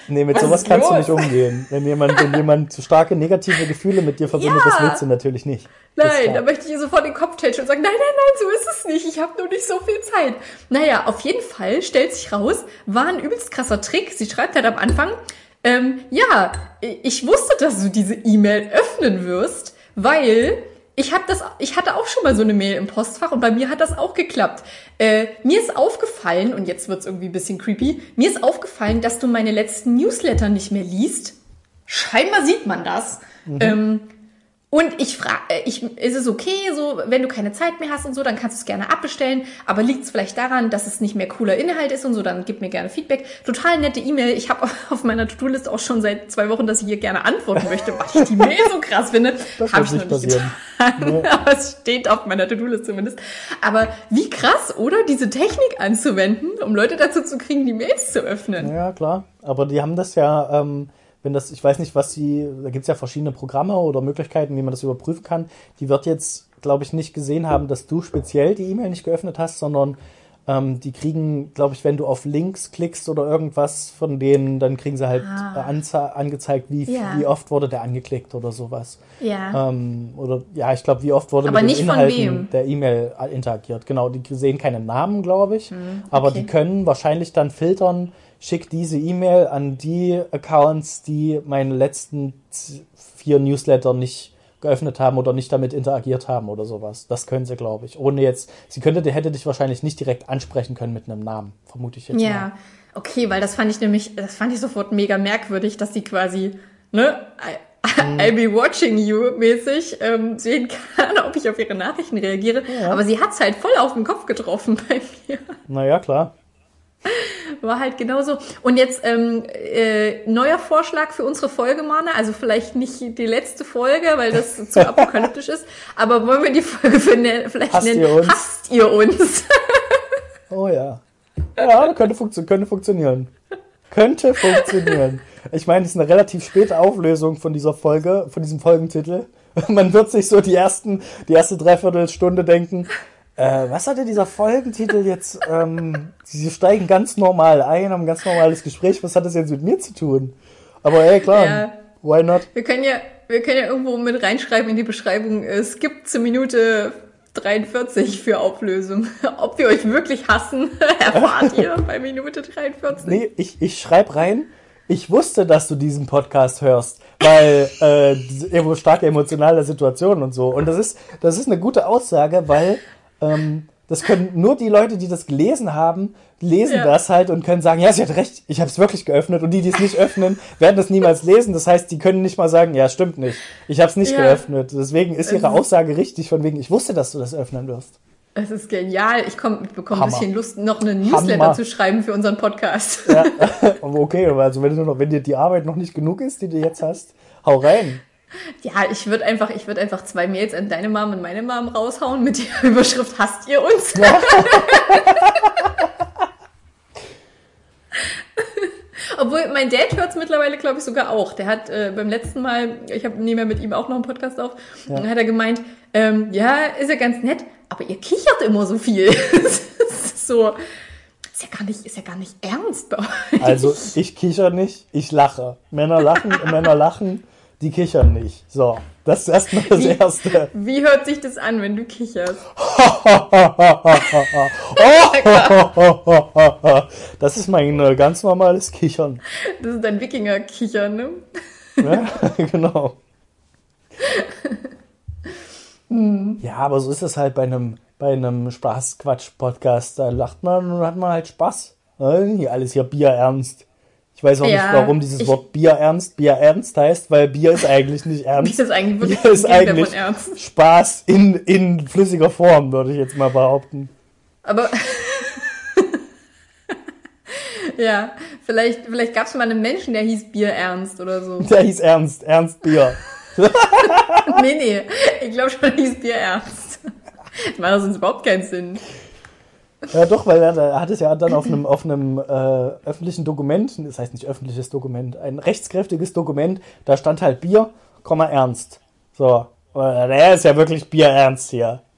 Speaker 1: Nee, mit sowas kannst los? du nicht umgehen. Wenn jemand, wenn jemand zu starke negative Gefühle mit dir verbindet, ja. das willst du natürlich nicht.
Speaker 2: Nein, da möchte ich ihr sofort den Kopf tätschen und sagen, nein, nein, nein, so ist es nicht. Ich habe nur nicht so viel Zeit. Naja, auf jeden Fall stellt sich raus, war ein übelst krasser Trick. Sie schreibt halt am Anfang, ähm, ja, ich wusste, dass du diese E-Mail öffnen wirst weil ich habe das, ich hatte auch schon mal so eine Mail im Postfach und bei mir hat das auch geklappt. Äh, mir ist aufgefallen und jetzt wird's irgendwie ein bisschen creepy. Mir ist aufgefallen, dass du meine letzten Newsletter nicht mehr liest. Scheinbar sieht man das. Mhm. Ähm, und ich frage, äh, ich, ist es okay, so, wenn du keine Zeit mehr hast und so, dann kannst du es gerne abbestellen. Aber liegt es vielleicht daran, dass es nicht mehr cooler Inhalt ist und so, dann gib mir gerne Feedback. Total nette E-Mail. Ich habe <laughs> auf meiner To-Do-Liste auch schon seit zwei Wochen, dass ich hier gerne antworten möchte, weil ich die Mail so krass finde. <laughs> Das habe ich noch nicht getan. Nee. <laughs> Aber es steht auf meiner To-Do-Liste zumindest. Aber wie krass, oder? Diese Technik anzuwenden, um Leute dazu zu kriegen, die Mails zu öffnen.
Speaker 1: Ja, klar. Aber die haben das ja. Ähm wenn das, ich weiß nicht, was sie, da gibt es ja verschiedene Programme oder Möglichkeiten, wie man das überprüfen kann. Die wird jetzt, glaube ich, nicht gesehen haben, dass du speziell die E-Mail nicht geöffnet hast, sondern ähm, die kriegen, glaube ich, wenn du auf Links klickst oder irgendwas von denen, dann kriegen sie halt ah. angezeigt, wie, ja. wie oft wurde der angeklickt oder sowas. Ja. Ähm, oder ja, ich glaube, wie oft wurde
Speaker 2: aber mit den Inhalten
Speaker 1: der E-Mail interagiert. Genau, die sehen keine Namen, glaube ich, hm, okay. aber die können wahrscheinlich dann filtern, schick diese E-Mail an die Accounts, die meine letzten vier Newsletter nicht geöffnet haben oder nicht damit interagiert haben oder sowas. Das können sie, glaube ich. Ohne jetzt, sie könnte, hätte dich wahrscheinlich nicht direkt ansprechen können mit einem Namen, vermute ich jetzt.
Speaker 2: Ja, mal. okay, weil das fand ich nämlich, das fand ich sofort mega merkwürdig, dass sie quasi, ne, mhm. I'll be watching you mäßig ähm, sehen kann, ob ich auf ihre Nachrichten reagiere. Ja. Aber sie hat's halt voll auf den Kopf getroffen bei mir.
Speaker 1: Naja, klar. <laughs>
Speaker 2: War halt genauso. Und jetzt ähm, äh, neuer Vorschlag für unsere Folge, Mana. Also vielleicht nicht die letzte Folge, weil das zu <laughs> apokalyptisch ist. Aber wollen wir die Folge für ne, vielleicht Hasst nennen? Ihr uns? Hasst ihr uns? <laughs>
Speaker 1: oh ja. Ja, könnte, funktio könnte funktionieren. Könnte funktionieren. Ich meine, es ist eine relativ späte Auflösung von dieser Folge, von diesem Folgentitel. Man wird sich so die ersten, die erste Dreiviertelstunde denken, äh, was hatte dieser Folgentitel jetzt? Ähm, sie steigen ganz normal ein, haben ein ganz normales Gespräch. Was hat das jetzt mit mir zu tun? Aber ey, klar. Ja. Why not?
Speaker 2: Wir können ja, wir können ja irgendwo mit reinschreiben in die Beschreibung, es gibt zur Minute 43 für Auflösung. <laughs> Ob wir euch wirklich hassen, <laughs> erfahrt ihr bei Minute 43.
Speaker 1: Nee, ich, ich schreib rein, ich wusste, dass du diesen Podcast hörst, weil äh, starke emotionale Situation und so. Und das ist, das ist eine gute Aussage, weil ähm, das können nur die Leute, die das gelesen haben, lesen
Speaker 2: Ja.
Speaker 1: das halt und können sagen, ja, sie hat recht, ich habe es wirklich geöffnet. Und die, die es nicht öffnen, werden das niemals lesen. Das heißt, die können nicht mal sagen, ja, stimmt nicht. Ich habe es nicht
Speaker 2: Ja.
Speaker 1: geöffnet. Deswegen ist ihre Aussage richtig, von wegen, ich wusste, dass du das öffnen wirst.
Speaker 2: Es ist genial. Ich, komm, ich bekomme ein bisschen Lust, noch einen Newsletter
Speaker 1: Hammer.
Speaker 2: zu schreiben für unseren Podcast.
Speaker 1: Ja, <laughs> okay, aber also wenn, du noch, wenn dir die Arbeit noch nicht genug ist, die du jetzt hast, hau rein.
Speaker 2: Ja, ich würde einfach, ich würde einfach zwei Mails an deine Mom und meine Mom raushauen mit der <laughs> Überschrift Hasst ihr uns? <laughs> Obwohl, mein Dad hört es mittlerweile, glaube ich, sogar auch. Der hat äh, beim letzten Mal, ich habe nie mehr mit ihm auch noch einen Podcast auf, und hat er gemeint, ähm, ja, ist ja ganz nett, aber ihr kichert immer so viel. <laughs> das ist so, ist ja gar nicht, ist ja gar nicht ernst bei euch.
Speaker 1: Also ich kicher nicht, ich lache. Männer lachen, Männer lachen, die kichern nicht. So, das ist erstmal das
Speaker 2: Wie-
Speaker 1: Erste.
Speaker 2: Wie hört sich das an, wenn du kicherst? <laughs>
Speaker 1: Das ist mein ganz normales Kichern.
Speaker 2: Das ist ein Wikinger-Kichern, ne?
Speaker 1: Ne? <laughs> genau. Ja, aber so ist es halt bei einem, bei einem Spaß-Quatsch-Podcast. Da lacht man und hat man halt Spaß. Ne? Hier alles hier Bier ernst. Ich weiß auch
Speaker 2: Ja,
Speaker 1: nicht, warum dieses
Speaker 2: ich-
Speaker 1: Wort Bier ernst Bier ernst heißt, weil Bier ist eigentlich nicht ernst.
Speaker 2: ist das eigentlich wirklich
Speaker 1: Bier ist eigentlich
Speaker 2: ernst?
Speaker 1: Spaß in, in flüssiger Form, würde ich jetzt mal behaupten.
Speaker 2: Aber <laughs> ja, vielleicht, vielleicht gab es mal einen Menschen, der hieß Bier Ernst oder so. <laughs>
Speaker 1: Der hieß Ernst, Ernst Bier. <laughs>
Speaker 2: nee, nee, ich glaube schon, der hieß Bier Ernst. Das macht sonst überhaupt keinen Sinn.
Speaker 1: Ja, doch, weil er, er hat es ja dann auf einem, auf einem äh, öffentlichen Dokument, das heißt nicht öffentliches Dokument, ein rechtskräftiges Dokument, da stand halt Bier, Komma Ernst. So, der ist ja wirklich Bier Ernst hier. <laughs>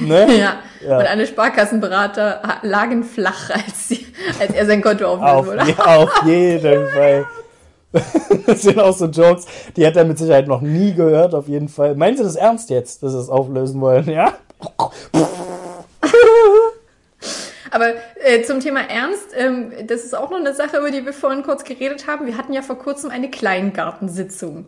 Speaker 1: Ne?
Speaker 2: Ja.
Speaker 1: Ja.
Speaker 2: Und alle Sparkassenberater lagen flach, als, sie, als er sein Konto auflösen
Speaker 1: Auf,
Speaker 2: wollte.
Speaker 1: je, auf jeden <laughs> Fall. Das sind auch so Jokes, die hat er mit Sicherheit noch nie gehört, auf jeden Fall. Meinen Sie das ernst jetzt, dass Sie es auflösen wollen, ja? <laughs>
Speaker 2: Aber äh, zum Thema Ernst, ähm, das ist auch noch eine Sache, über die wir vorhin kurz geredet haben. Wir hatten ja vor kurzem eine Kleingartensitzung.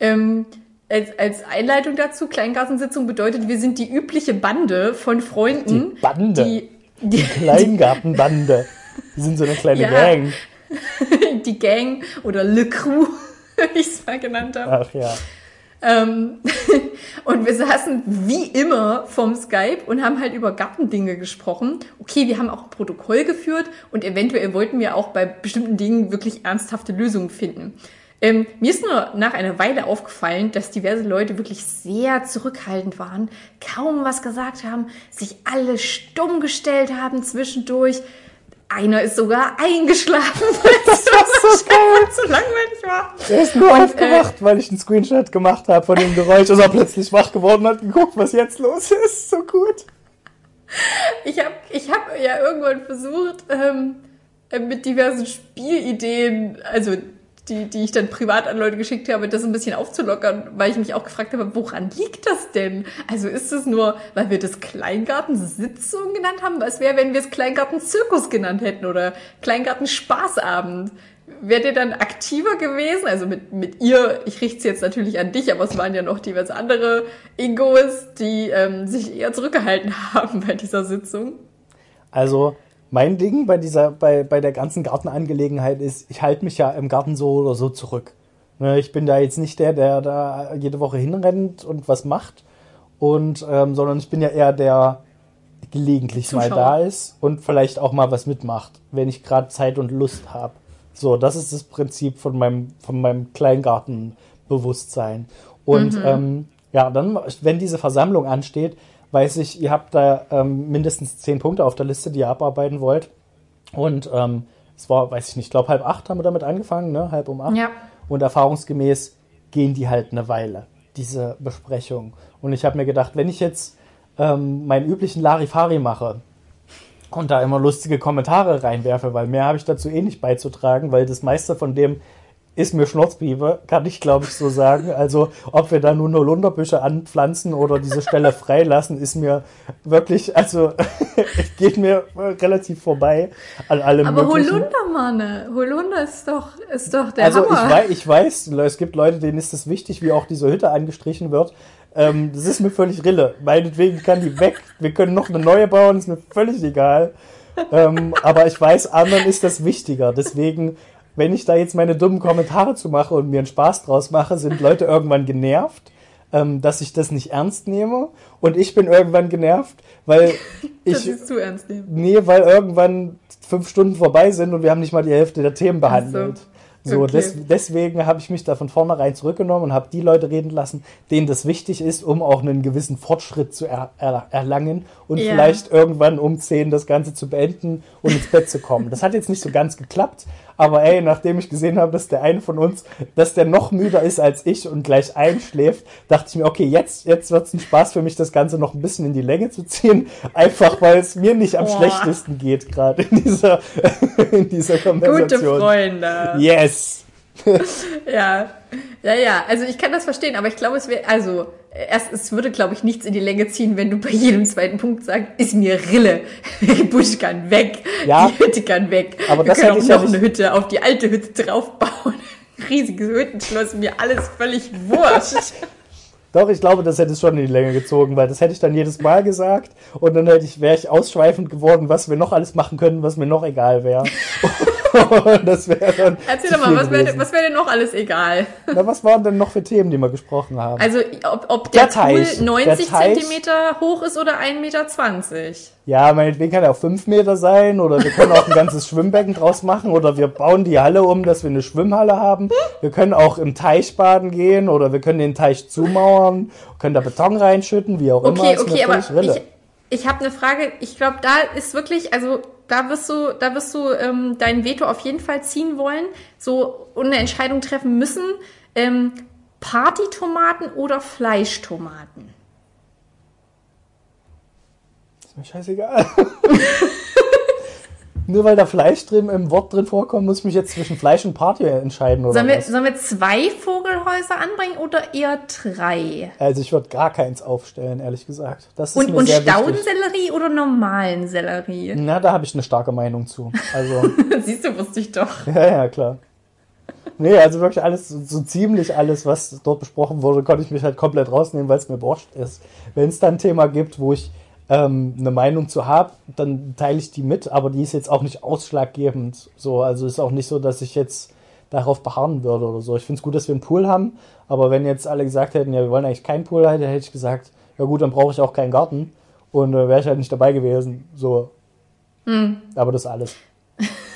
Speaker 2: Ähm, als, als Einleitung dazu, Kleingartensitzung bedeutet, wir sind die übliche Bande von Freunden.
Speaker 1: Die Bande.
Speaker 2: Die, die,
Speaker 1: Kleingartenbande. <laughs> Die sind so eine kleine
Speaker 2: Ja.
Speaker 1: Gang. <laughs>
Speaker 2: die Gang oder Le Crew, <laughs> wie ich es mal genannt habe.
Speaker 1: Ach ja.
Speaker 2: Ähm, und wir saßen wie immer vom Skype und haben halt über Gartendinge gesprochen. Okay, wir haben auch ein Protokoll geführt und eventuell wollten wir auch bei bestimmten Dingen wirklich ernsthafte Lösungen finden. Ähm, mir ist nur nach einer Weile aufgefallen, dass diverse Leute wirklich sehr zurückhaltend waren, kaum was gesagt haben, sich alle stumm gestellt haben zwischendurch. Einer ist sogar eingeschlafen, <laughs> weil es so, <laughs> so langweilig war.
Speaker 1: Er ist nur
Speaker 2: Und,
Speaker 1: aufgewacht, weil ich einen Screenshot gemacht habe von dem Geräusch. Ist er plötzlich wach geworden und hat geguckt, was jetzt los ist. So gut.
Speaker 2: Ich habe ich hab ja irgendwann versucht, ähm, äh, mit diversen Spielideen, also die, die ich dann privat an Leute geschickt habe, das ein bisschen aufzulockern, weil ich mich auch gefragt habe, woran liegt das denn? Also ist es nur, weil wir das Kleingartensitzung genannt haben? Was wäre, wenn wir es Kleingartenzirkus genannt hätten oder Kleingartenspaßabend? Wärt ihr dann aktiver gewesen? Also mit, mit ihr, ich richte es jetzt natürlich an dich, aber es waren ja noch diverse andere Egos, die ähm, sich eher zurückgehalten <laughs> haben bei dieser Sitzung.
Speaker 1: Also, mein Ding bei dieser, bei, bei der ganzen Gartenangelegenheit ist, ich halte mich ja im Garten so oder so zurück. Ne, Ich bin da jetzt nicht der, der da jede Woche hinrennt und was macht. Und, ähm, sondern ich bin ja eher der, gelegentlich mal
Speaker 2: Zuschauer.
Speaker 1: da ist und vielleicht auch mal was mitmacht, wenn ich gerade Zeit und Lust habe. So, das ist das Prinzip von meinem, von meinem Kleingartenbewusstsein. Und ähm, ja, dann, wenn diese Versammlung ansteht, weiß ich, ihr habt da ähm, mindestens zehn Punkte auf der Liste, die ihr abarbeiten wollt. Und ähm, es war, weiß ich nicht, ich glaube halb acht haben wir damit angefangen, ne? Halb um acht.
Speaker 2: Ja.
Speaker 1: Und erfahrungsgemäß gehen die halt eine Weile, diese Besprechung. Und ich habe mir gedacht, wenn ich jetzt ähm, meinen üblichen Larifari mache und da immer lustige Kommentare reinwerfe, weil mehr habe ich dazu eh nicht beizutragen, weil das meiste von dem ist mir Schnurzpiepe, kann ich glaube ich so sagen. Also ob wir da nun Holunderbüsche anpflanzen oder diese Stelle freilassen, ist mir wirklich, also <laughs> es geht mir relativ vorbei an allem
Speaker 2: Aber
Speaker 1: möglichen.
Speaker 2: Holunder, Mann, Holunder ist doch, ist doch der
Speaker 1: Also ich
Speaker 2: Hammer.
Speaker 1: weiß, ich weiß, es gibt Leute, denen ist es wichtig, wie auch diese Hütte angestrichen wird. Ähm, das ist mir völlig Rille. Meinetwegen kann die weg. Wir können noch eine neue bauen, ist mir völlig egal. Ähm, aber ich weiß, anderen ist das wichtiger. Deswegen, wenn ich da jetzt meine dummen Kommentare zu mache und mir einen Spaß draus mache, sind Leute irgendwann genervt, ähm, dass ich das nicht ernst nehme. Und ich bin irgendwann genervt, weil <laughs> ich,
Speaker 2: ist zu ernst nehmen.
Speaker 1: Nee, weil irgendwann fünf Stunden vorbei sind und wir haben nicht mal die Hälfte der Themen behandelt.
Speaker 2: so.
Speaker 1: So,
Speaker 2: Okay.
Speaker 1: des, deswegen habe ich mich da von vornherein zurückgenommen und habe die Leute reden lassen, denen das wichtig ist, um auch einen gewissen Fortschritt zu er, er, erlangen und
Speaker 2: Ja.
Speaker 1: vielleicht irgendwann um 10 das Ganze zu beenden und ins Bett zu kommen. Das hat jetzt nicht so ganz geklappt, aber ey, nachdem ich gesehen habe, dass der eine von uns, dass der noch müder ist als ich und gleich einschläft, dachte ich mir, okay, jetzt, jetzt wird es ein Spaß für mich, das Ganze noch ein bisschen in die Länge zu ziehen, einfach weil es mir nicht am
Speaker 2: Boah.
Speaker 1: schlechtesten geht, gerade in dieser, <laughs> in dieser
Speaker 2: Gute
Speaker 1: Konversation.
Speaker 2: Freunde.
Speaker 1: Yes! <laughs>
Speaker 2: Ja, ja, ja. Also ich kann das verstehen, aber ich glaube, es wäre, also erst, es würde, glaube ich, nichts in die Länge ziehen, wenn du bei jedem zweiten Punkt sagst, ist mir Rille. Die <laughs> Busch kann weg.
Speaker 1: Ja.
Speaker 2: Die Hütte kann weg.
Speaker 1: Aber
Speaker 2: Wir
Speaker 1: das
Speaker 2: können
Speaker 1: hätte
Speaker 2: auch
Speaker 1: ich ja
Speaker 2: noch
Speaker 1: nicht-
Speaker 2: eine Hütte auf die alte Hütte draufbauen. <laughs> Riesiges Hüttenschloss, mir alles völlig wurscht.
Speaker 1: Doch, ich glaube, das hätte es schon in die Länge gezogen, weil das hätte ich dann jedes Mal gesagt und dann hätte ich, wäre ich ausschweifend geworden, was wir noch alles machen können, was mir noch egal wäre. <laughs> das wäre dann.
Speaker 2: Erzähl doch mal, was wäre wär denn noch alles egal? <laughs>
Speaker 1: Na, was waren denn noch für Themen, die wir gesprochen haben?
Speaker 2: Also, ob, ob der,
Speaker 1: Der Teich.
Speaker 2: Pool 90
Speaker 1: Der.
Speaker 2: Zentimeter hoch ist oder 1,20 Meter.
Speaker 1: ja, meinetwegen kann er auch fünf Meter sein oder wir können auch ein ganzes Schwimmbecken draus machen oder wir bauen die Halle um, dass wir eine Schwimmhalle haben. Wir können auch im Teich baden gehen oder wir können den Teich zumauern, können da Beton reinschütten, wie auch immer.
Speaker 2: Okay,
Speaker 1: Ist mir
Speaker 2: okay, aber ich, ich habe eine Frage. Ich glaube, da ist wirklich, also da wirst du, da wirst du ähm, dein Veto auf jeden Fall ziehen wollen, so und eine Entscheidung treffen müssen. Ähm, Partytomaten oder Fleischtomaten?
Speaker 1: Ist mir scheißegal. <laughs> Nur weil da Fleisch drin im Wort drin vorkommt, muss ich mich jetzt zwischen Fleisch und Party entscheiden oder
Speaker 2: Sollen wir,
Speaker 1: was?
Speaker 2: sollen wir zwei Vogelhäuser anbringen oder eher drei?
Speaker 1: Also ich würde gar keins aufstellen, ehrlich gesagt. Das ist
Speaker 2: Und,
Speaker 1: mir
Speaker 2: und. Staudensellerie oder normalen Sellerie?
Speaker 1: Na, da habe ich eine starke Meinung zu. Also, <laughs>
Speaker 2: Siehst du, wusste ich doch. <laughs>
Speaker 1: ja, ja, klar. Nee, also wirklich alles, so so ziemlich alles, was dort besprochen wurde, konnte ich mich halt komplett rausnehmen, weil es mir wurscht ist. Wenn es dann ein Thema gibt, wo ich ähm, eine Meinung zu habe, dann teile ich die mit, aber die ist jetzt auch nicht ausschlaggebend. So, also ist auch nicht so, dass ich jetzt darauf beharren würde oder so. Ich finde es gut, dass wir einen Pool haben, aber wenn jetzt alle gesagt hätten, ja, wir wollen eigentlich keinen Pool, dann hätte ich gesagt, ja gut, dann brauche ich auch keinen Garten und äh, wäre ich halt nicht dabei gewesen. So. Aber das ist alles. <laughs>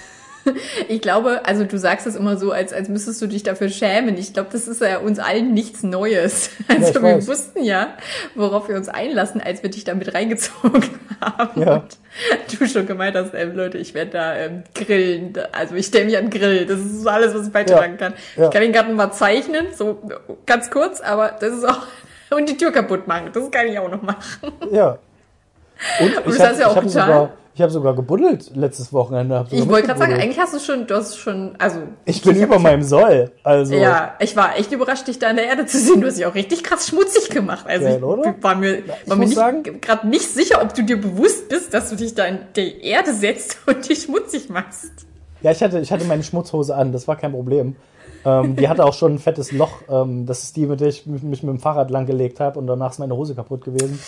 Speaker 1: <laughs>
Speaker 2: Ich glaube, also du sagst es immer so, als, als müsstest du dich dafür schämen. Ich glaube, das ist ja uns allen nichts Neues. <laughs> Also
Speaker 1: ich
Speaker 2: wir
Speaker 1: weiß.
Speaker 2: wussten ja, worauf wir uns einlassen, als wir dich damit reingezogen <laughs> haben.
Speaker 1: Ja.
Speaker 2: Und du schon gemeint hast, ähm, Leute, ich werde da ähm, grillen. Also ich stelle mich an den Grill. Das ist alles, was ich beitragen kann.
Speaker 1: Ja.
Speaker 2: Ich kann den Garten mal zeichnen, so ganz kurz, aber das ist auch... Und die Tür kaputt machen, das kann ich auch noch machen.
Speaker 1: Ja. Und
Speaker 2: das
Speaker 1: ich
Speaker 2: hast
Speaker 1: habe
Speaker 2: du ja auch
Speaker 1: hab
Speaker 2: getan.
Speaker 1: Ich hab sogar gebuddelt letztes Wochenende.
Speaker 2: Ich wollte gerade sagen, eigentlich hast du schon, du hast schon, also...
Speaker 1: Ich bin über meinem Soll. Also,
Speaker 2: Ja, ich war echt überrascht, dich da an der Erde zu sehen. Du hast dich auch richtig krass schmutzig gemacht. Also
Speaker 1: Geil,
Speaker 2: ich war mir, war mir nicht, gerade nicht sicher, ob du dir bewusst bist, dass du dich da in die Erde setzt <laughs> und dich schmutzig machst.
Speaker 1: ja ich, hatte, ich hatte meine Schmutzhose an, das war kein Problem. Ähm, die hatte auch schon ein fettes Loch. Ähm, das ist die, mit der ich mich mit dem Fahrrad langgelegt habe und danach ist meine Hose kaputt gewesen.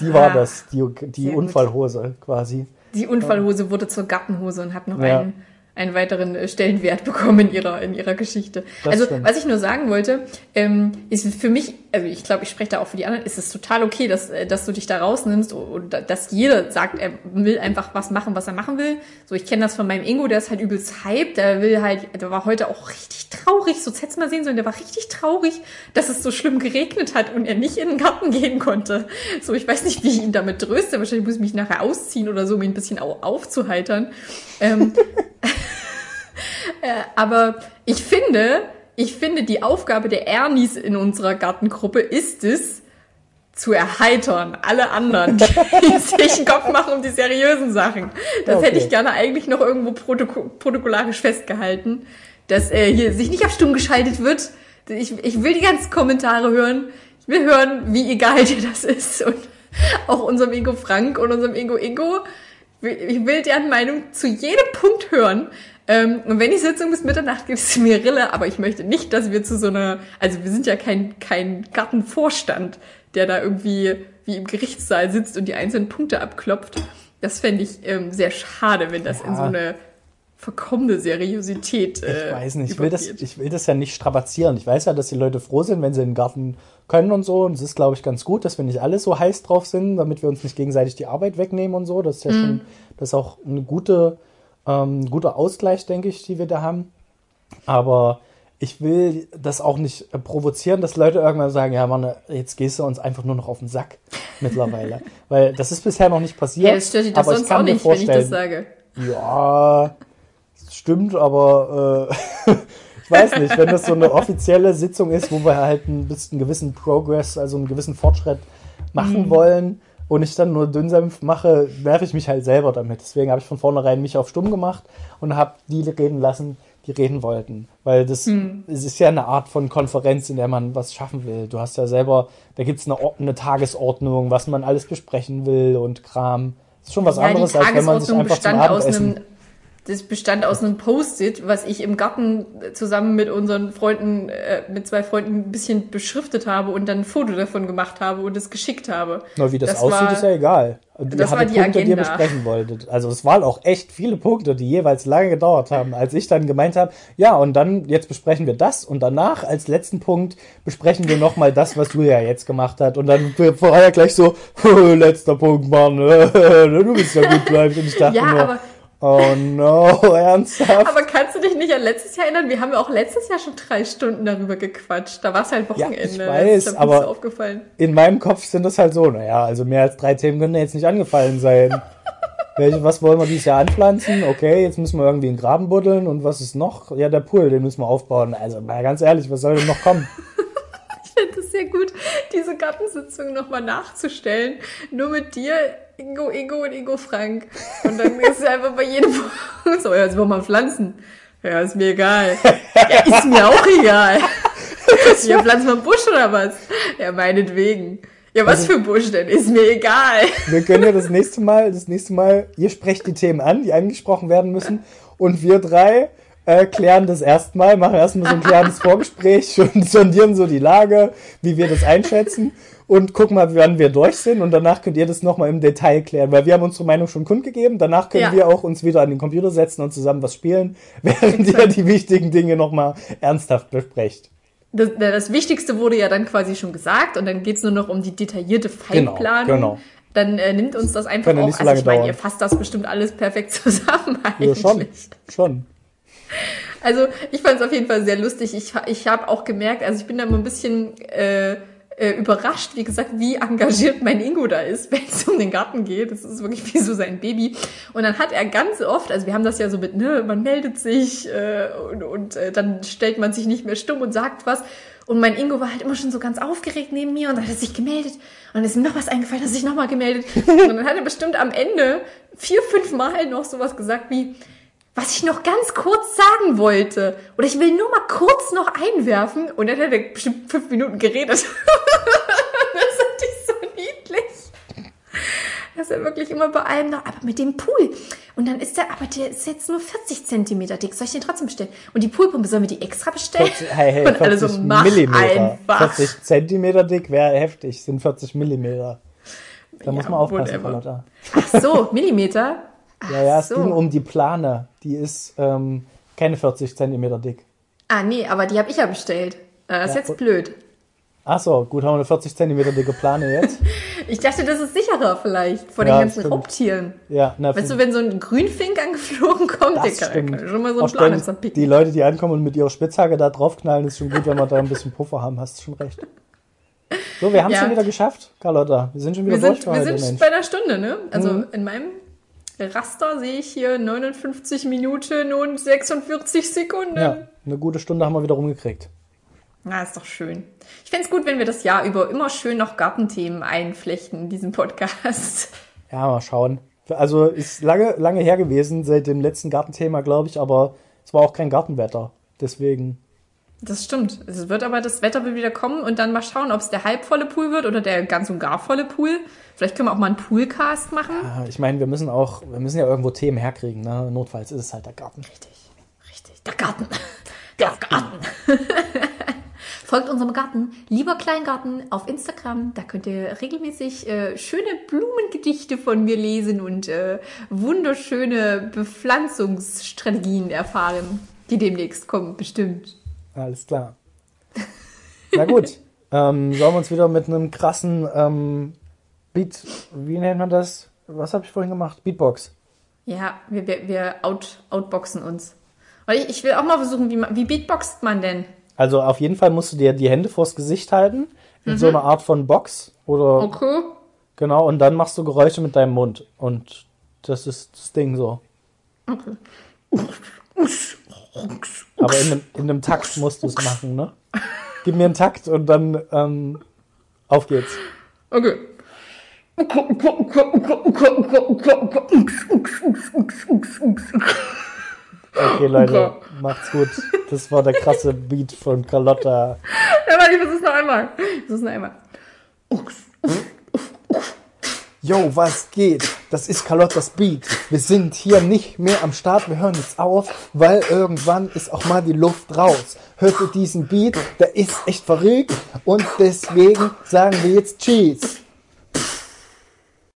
Speaker 1: Die war
Speaker 2: Ah,
Speaker 1: das, die, die
Speaker 2: sehr gut.
Speaker 1: Unfallhose quasi.
Speaker 2: Die Unfallhose wurde zur Gartenhose und hat noch
Speaker 1: Ja.
Speaker 2: einen, einen weiteren äh, Stellenwert <laughs> bekommen in ihrer, in ihrer Geschichte.
Speaker 1: Das
Speaker 2: also,
Speaker 1: stimmt.
Speaker 2: was ich nur sagen wollte, ähm, ist für mich, also ich glaube, ich spreche da auch für die anderen, ist es total okay, dass, äh, dass du dich da rausnimmst und da- dass jeder sagt, er will einfach was machen, was er machen will. So, ich kenne das von meinem Ingo, der ist halt übelst hype, der will halt, der war heute auch richtig traurig, so hättest mal sehen sollen, der war richtig traurig, dass es so schlimm geregnet hat und er nicht in den Garten <laughs> gehen konnte. So, ich weiß nicht, wie ich ihn damit tröste, wahrscheinlich muss ich mich nachher ausziehen oder so, um ihn ein bisschen au aufzuheitern. Ähm, äh, <laughs> aber ich finde, ich finde, die Aufgabe der Ernies in unserer Gartengruppe ist es, zu erheitern, alle anderen, die <laughs> <laughs> sich einen Kopf machen um die seriösen Sachen. Das
Speaker 1: Okay.
Speaker 2: hätte ich gerne eigentlich noch irgendwo protoko protokollarisch festgehalten. dass äh, hier sich nicht auf stumm geschaltet wird. Ich, ich will die ganzen Kommentare hören. Ich will hören, wie egal dir das ist. Und auch unserem Ingo Frank und unserem Ingo Ingo. Ich will deren Meinung zu jedem Punkt hören. Ähm, und wenn die Sitzung bis Mitternacht geht, ist mir Rille, aber ich möchte nicht, dass wir zu so einer, also wir sind ja kein, kein Gartenvorstand, der da irgendwie wie im Gerichtssaal sitzt und die einzelnen Punkte abklopft. Das fände ich ähm, sehr schade, wenn das ja. in so eine verkommene Seriosität.
Speaker 1: Äh, ich weiß nicht, ich will, das, ich will das ja nicht strapazieren. Ich weiß ja, dass die Leute froh sind, wenn sie in den Garten können und so. Und es ist, glaube ich, ganz gut, dass wir nicht alle so heiß drauf sind, damit wir uns nicht gegenseitig die Arbeit wegnehmen und so. Das ist ja mhm. schon, das ist auch eine gute, ähm, guter Ausgleich, denke ich, die wir da haben. Aber ich will das auch nicht provozieren, dass Leute irgendwann sagen, ja, Mann, jetzt gehst du uns einfach nur noch auf den Sack <laughs> mittlerweile. Weil das ist bisher noch nicht passiert. Ja,
Speaker 2: das stört dich doch sonst auch nicht, wenn ich das sage.
Speaker 1: Ja, stimmt, aber äh, <laughs> ich weiß nicht, wenn das so eine offizielle Sitzung ist, wo wir halt ein bisschen gewissen Progress, also einen gewissen Fortschritt machen mhm. wollen und ich dann nur Dünnsenf mache, werfe ich mich halt selber damit. Deswegen habe ich von vornherein mich auf stumm gemacht und habe die reden lassen, die reden wollten. Weil das hm. es ist ja eine Art von Konferenz, in der man was schaffen will. Du hast ja selber, da gibt es eine, eine, Tagesordnung, was man alles besprechen will und Kram. Das ist schon was ja, anderes, als wenn man sich einfach zum Abendessen
Speaker 2: das bestand aus einem Post-it, was ich im Garten zusammen mit unseren Freunden, äh, mit zwei Freunden ein bisschen beschriftet habe und dann ein Foto davon gemacht habe und es geschickt habe.
Speaker 1: Na, wie das, das aussieht, war, ist ja egal.
Speaker 2: Und das war die Punkte, Agenda. die ihr
Speaker 1: besprechen wolltet. Also es waren auch echt viele Punkte, die jeweils lange gedauert haben, als ich dann gemeint habe, ja, und dann jetzt besprechen wir das und danach als letzten Punkt besprechen wir nochmal das, was du ja jetzt gemacht hast. Und dann vorher gleich so, <laughs> letzter Punkt, Mann, <laughs> du bist ja gut bleibt. Und ich dachte
Speaker 2: ja,
Speaker 1: nur, Oh no, <laughs> ernsthaft?
Speaker 2: Aber kannst du dich nicht an letztes Jahr erinnern? Wir haben ja auch letztes Jahr schon drei Stunden darüber gequatscht. Da war es halt Wochenende.
Speaker 1: Ja, ich weiß, aber aufgefallen. in meinem Kopf sind das halt so, naja, also mehr als drei Themen können jetzt nicht angefallen sein. <laughs> Welche, was wollen wir dieses Jahr anpflanzen? Okay, jetzt müssen wir irgendwie einen Graben buddeln und was ist noch? Ja, der Pool, den müssen wir aufbauen. Also, mal ganz ehrlich, was soll denn noch kommen? <laughs>
Speaker 2: ich finde es sehr gut, diese Gartensitzung nochmal nachzustellen. Nur mit dir Ingo, Ingo und Ingo Frank. Und dann ist es einfach bei jedem <laughs> so, ja, jetzt wollen wir pflanzen. Ja, ist mir egal. Ja, ist mir auch egal. <laughs> Ja, pflanzen wir einen Busch oder was? Ja, meinetwegen. Ja, was also, für Busch denn? Ist mir egal.
Speaker 1: Wir können ja das nächste Mal, das nächste Mal, ihr sprecht die Themen an, die angesprochen werden müssen. Und wir drei äh, klären das erstmal, machen erstmal so ein kleines <laughs> Vorgespräch und sondieren so die Lage, wie wir das einschätzen und gucken mal, wann wir durch sind und danach könnt ihr das nochmal im Detail klären, weil wir haben unsere Meinung schon kundgegeben. Danach können ja. wir auch uns wieder an den Computer setzen und zusammen was spielen, <laughs> während ihr die wichtigen Dinge nochmal ernsthaft besprecht.
Speaker 2: Das, das, Wichtigste wurde ja dann quasi schon gesagt und dann geht's nur noch um die detaillierte Feinplanung. Genau, genau. Dann äh, nimmt uns das einfach
Speaker 1: Kann
Speaker 2: auch.
Speaker 1: Nicht so also ich meine,
Speaker 2: ihr fasst das bestimmt alles perfekt <laughs> zusammen
Speaker 1: eigentlich. Ja, schon. schon.
Speaker 2: Also ich fand es auf jeden Fall sehr lustig. Ich, ich habe auch gemerkt, also ich bin da immer ein bisschen äh, äh, überrascht, wie gesagt, wie engagiert mein Ingo da ist, <laughs> wenn es um den Garten geht. Das ist wirklich wie so sein Baby. Und dann hat er ganz oft, also wir haben das ja so mit, ne, man meldet sich äh, und, und äh, dann stellt man sich nicht mehr stumm und sagt was. Und mein Ingo war halt immer schon so ganz aufgeregt neben mir und dann hat er sich gemeldet und dann ist ihm noch was eingefallen, hat sich nochmal gemeldet. <laughs> Und dann hat er bestimmt am Ende vier, fünf Mal noch sowas gesagt wie, was ich noch ganz kurz sagen wollte. Oder ich will nur mal kurz noch einwerfen. Und dann hat er bestimmt fünf Minuten geredet. <laughs> das fand ich so niedlich. Dass er wirklich immer bei allem noch, aber mit dem Pool. Und dann ist der, aber der ist jetzt nur 40 Zentimeter dick. Soll ich den trotzdem bestellen? Und die Poolpumpe, sollen wir die extra bestellen?
Speaker 1: 40, hey, hey, <laughs> und alle so, mach Millimeter. einfach. 40 Zentimeter dick wäre heftig, sind 40 Millimeter. Da ja, muss man aufpassen, Carlotta.
Speaker 2: Ach so, Millimeter?
Speaker 1: Ja, ja, es so. ging um die Plane. Die ist ähm, keine 40 Zentimeter dick.
Speaker 2: Ah, nee, aber die habe ich ja bestellt. Das ist ja, jetzt blöd.
Speaker 1: Ach so, gut, haben wir eine 40 Zentimeter dicke Plane jetzt. <laughs>
Speaker 2: ich dachte, das ist sicherer vielleicht vor ja, den ganzen stimmt. Raubtieren.
Speaker 1: Ja,
Speaker 2: na, Weißt du, wenn so ein Grünfink angeflogen kommt, kann, kann schon mal so eine Plane zerpicken.
Speaker 1: Die Leute, die ankommen und mit ihrer Spitzhacke da draufknallen, ist schon gut, wenn wir da ein bisschen Puffer haben. Hast du schon recht. So, wir haben es ja. schon wieder geschafft, Carlotta. Wir sind schon wieder
Speaker 2: wir sind, durch Wir sind Mensch. bei der Stunde, ne? Also mhm. in meinem Raster sehe ich hier 59 Minuten und 46 Sekunden.
Speaker 1: Ja, eine gute Stunde haben wir wieder rumgekriegt.
Speaker 2: Na, ist doch schön. Ich fände es gut, wenn wir das Jahr über immer schön noch Gartenthemen einflechten in diesem Podcast. <laughs>
Speaker 1: Ja, mal schauen. Also ist lange, lange her gewesen seit dem letzten Gartenthema, glaube ich, aber es war auch kein Gartenwetter. Deswegen.
Speaker 2: Das stimmt. Es wird aber, das Wetter will wieder kommen und dann mal schauen, ob es der halbvolle Pool wird oder der ganz und gar volle Pool. Vielleicht können wir auch mal einen Poolcast machen.
Speaker 1: Ja, ich meine, wir müssen auch, wir müssen ja irgendwo Themen herkriegen. Ne? Notfalls ist es halt der Garten.
Speaker 2: Richtig, richtig. Der Garten. Der Garten. <laughs> Folgt unserem Garten, lieber Kleingarten, auf Instagram. Da könnt ihr regelmäßig äh, schöne Blumengedichte von mir lesen und äh, wunderschöne Bepflanzungsstrategien erfahren, die demnächst kommen, bestimmt.
Speaker 1: Alles klar. Na gut. ähm, sollen wir uns wieder mit einem krassen ähm, Beat, wie nennt man das? Was habe ich vorhin gemacht? Beatbox.
Speaker 2: Ja, wir, wir, wir out, outboxen uns. Ich, ich will auch mal versuchen, wie, wie beatboxt man denn?
Speaker 1: Also auf jeden Fall musst du dir die Hände vors Gesicht halten, in so einer Art von Box oder
Speaker 2: Okay.
Speaker 1: genau, und dann machst du Geräusche mit deinem Mund. Und das ist das Ding so.
Speaker 2: Okay.
Speaker 1: Aber in einem, in einem Takt musst du es machen, ne? Gib mir einen Takt und dann ähm, auf geht's.
Speaker 2: Okay.
Speaker 1: Okay, Leute, macht's gut. Das war der krasse Beat von Carlotta.
Speaker 2: Ja, warte, ich versuch's noch einmal. Ich versuch's noch einmal.
Speaker 1: Yo, was geht? Das ist Carlottas Beat. Wir sind hier nicht mehr am Start, wir hören jetzt auf, weil irgendwann ist auch mal die Luft raus. Hört ihr diesen Beat? Der ist echt verrückt und deswegen sagen wir jetzt Cheese.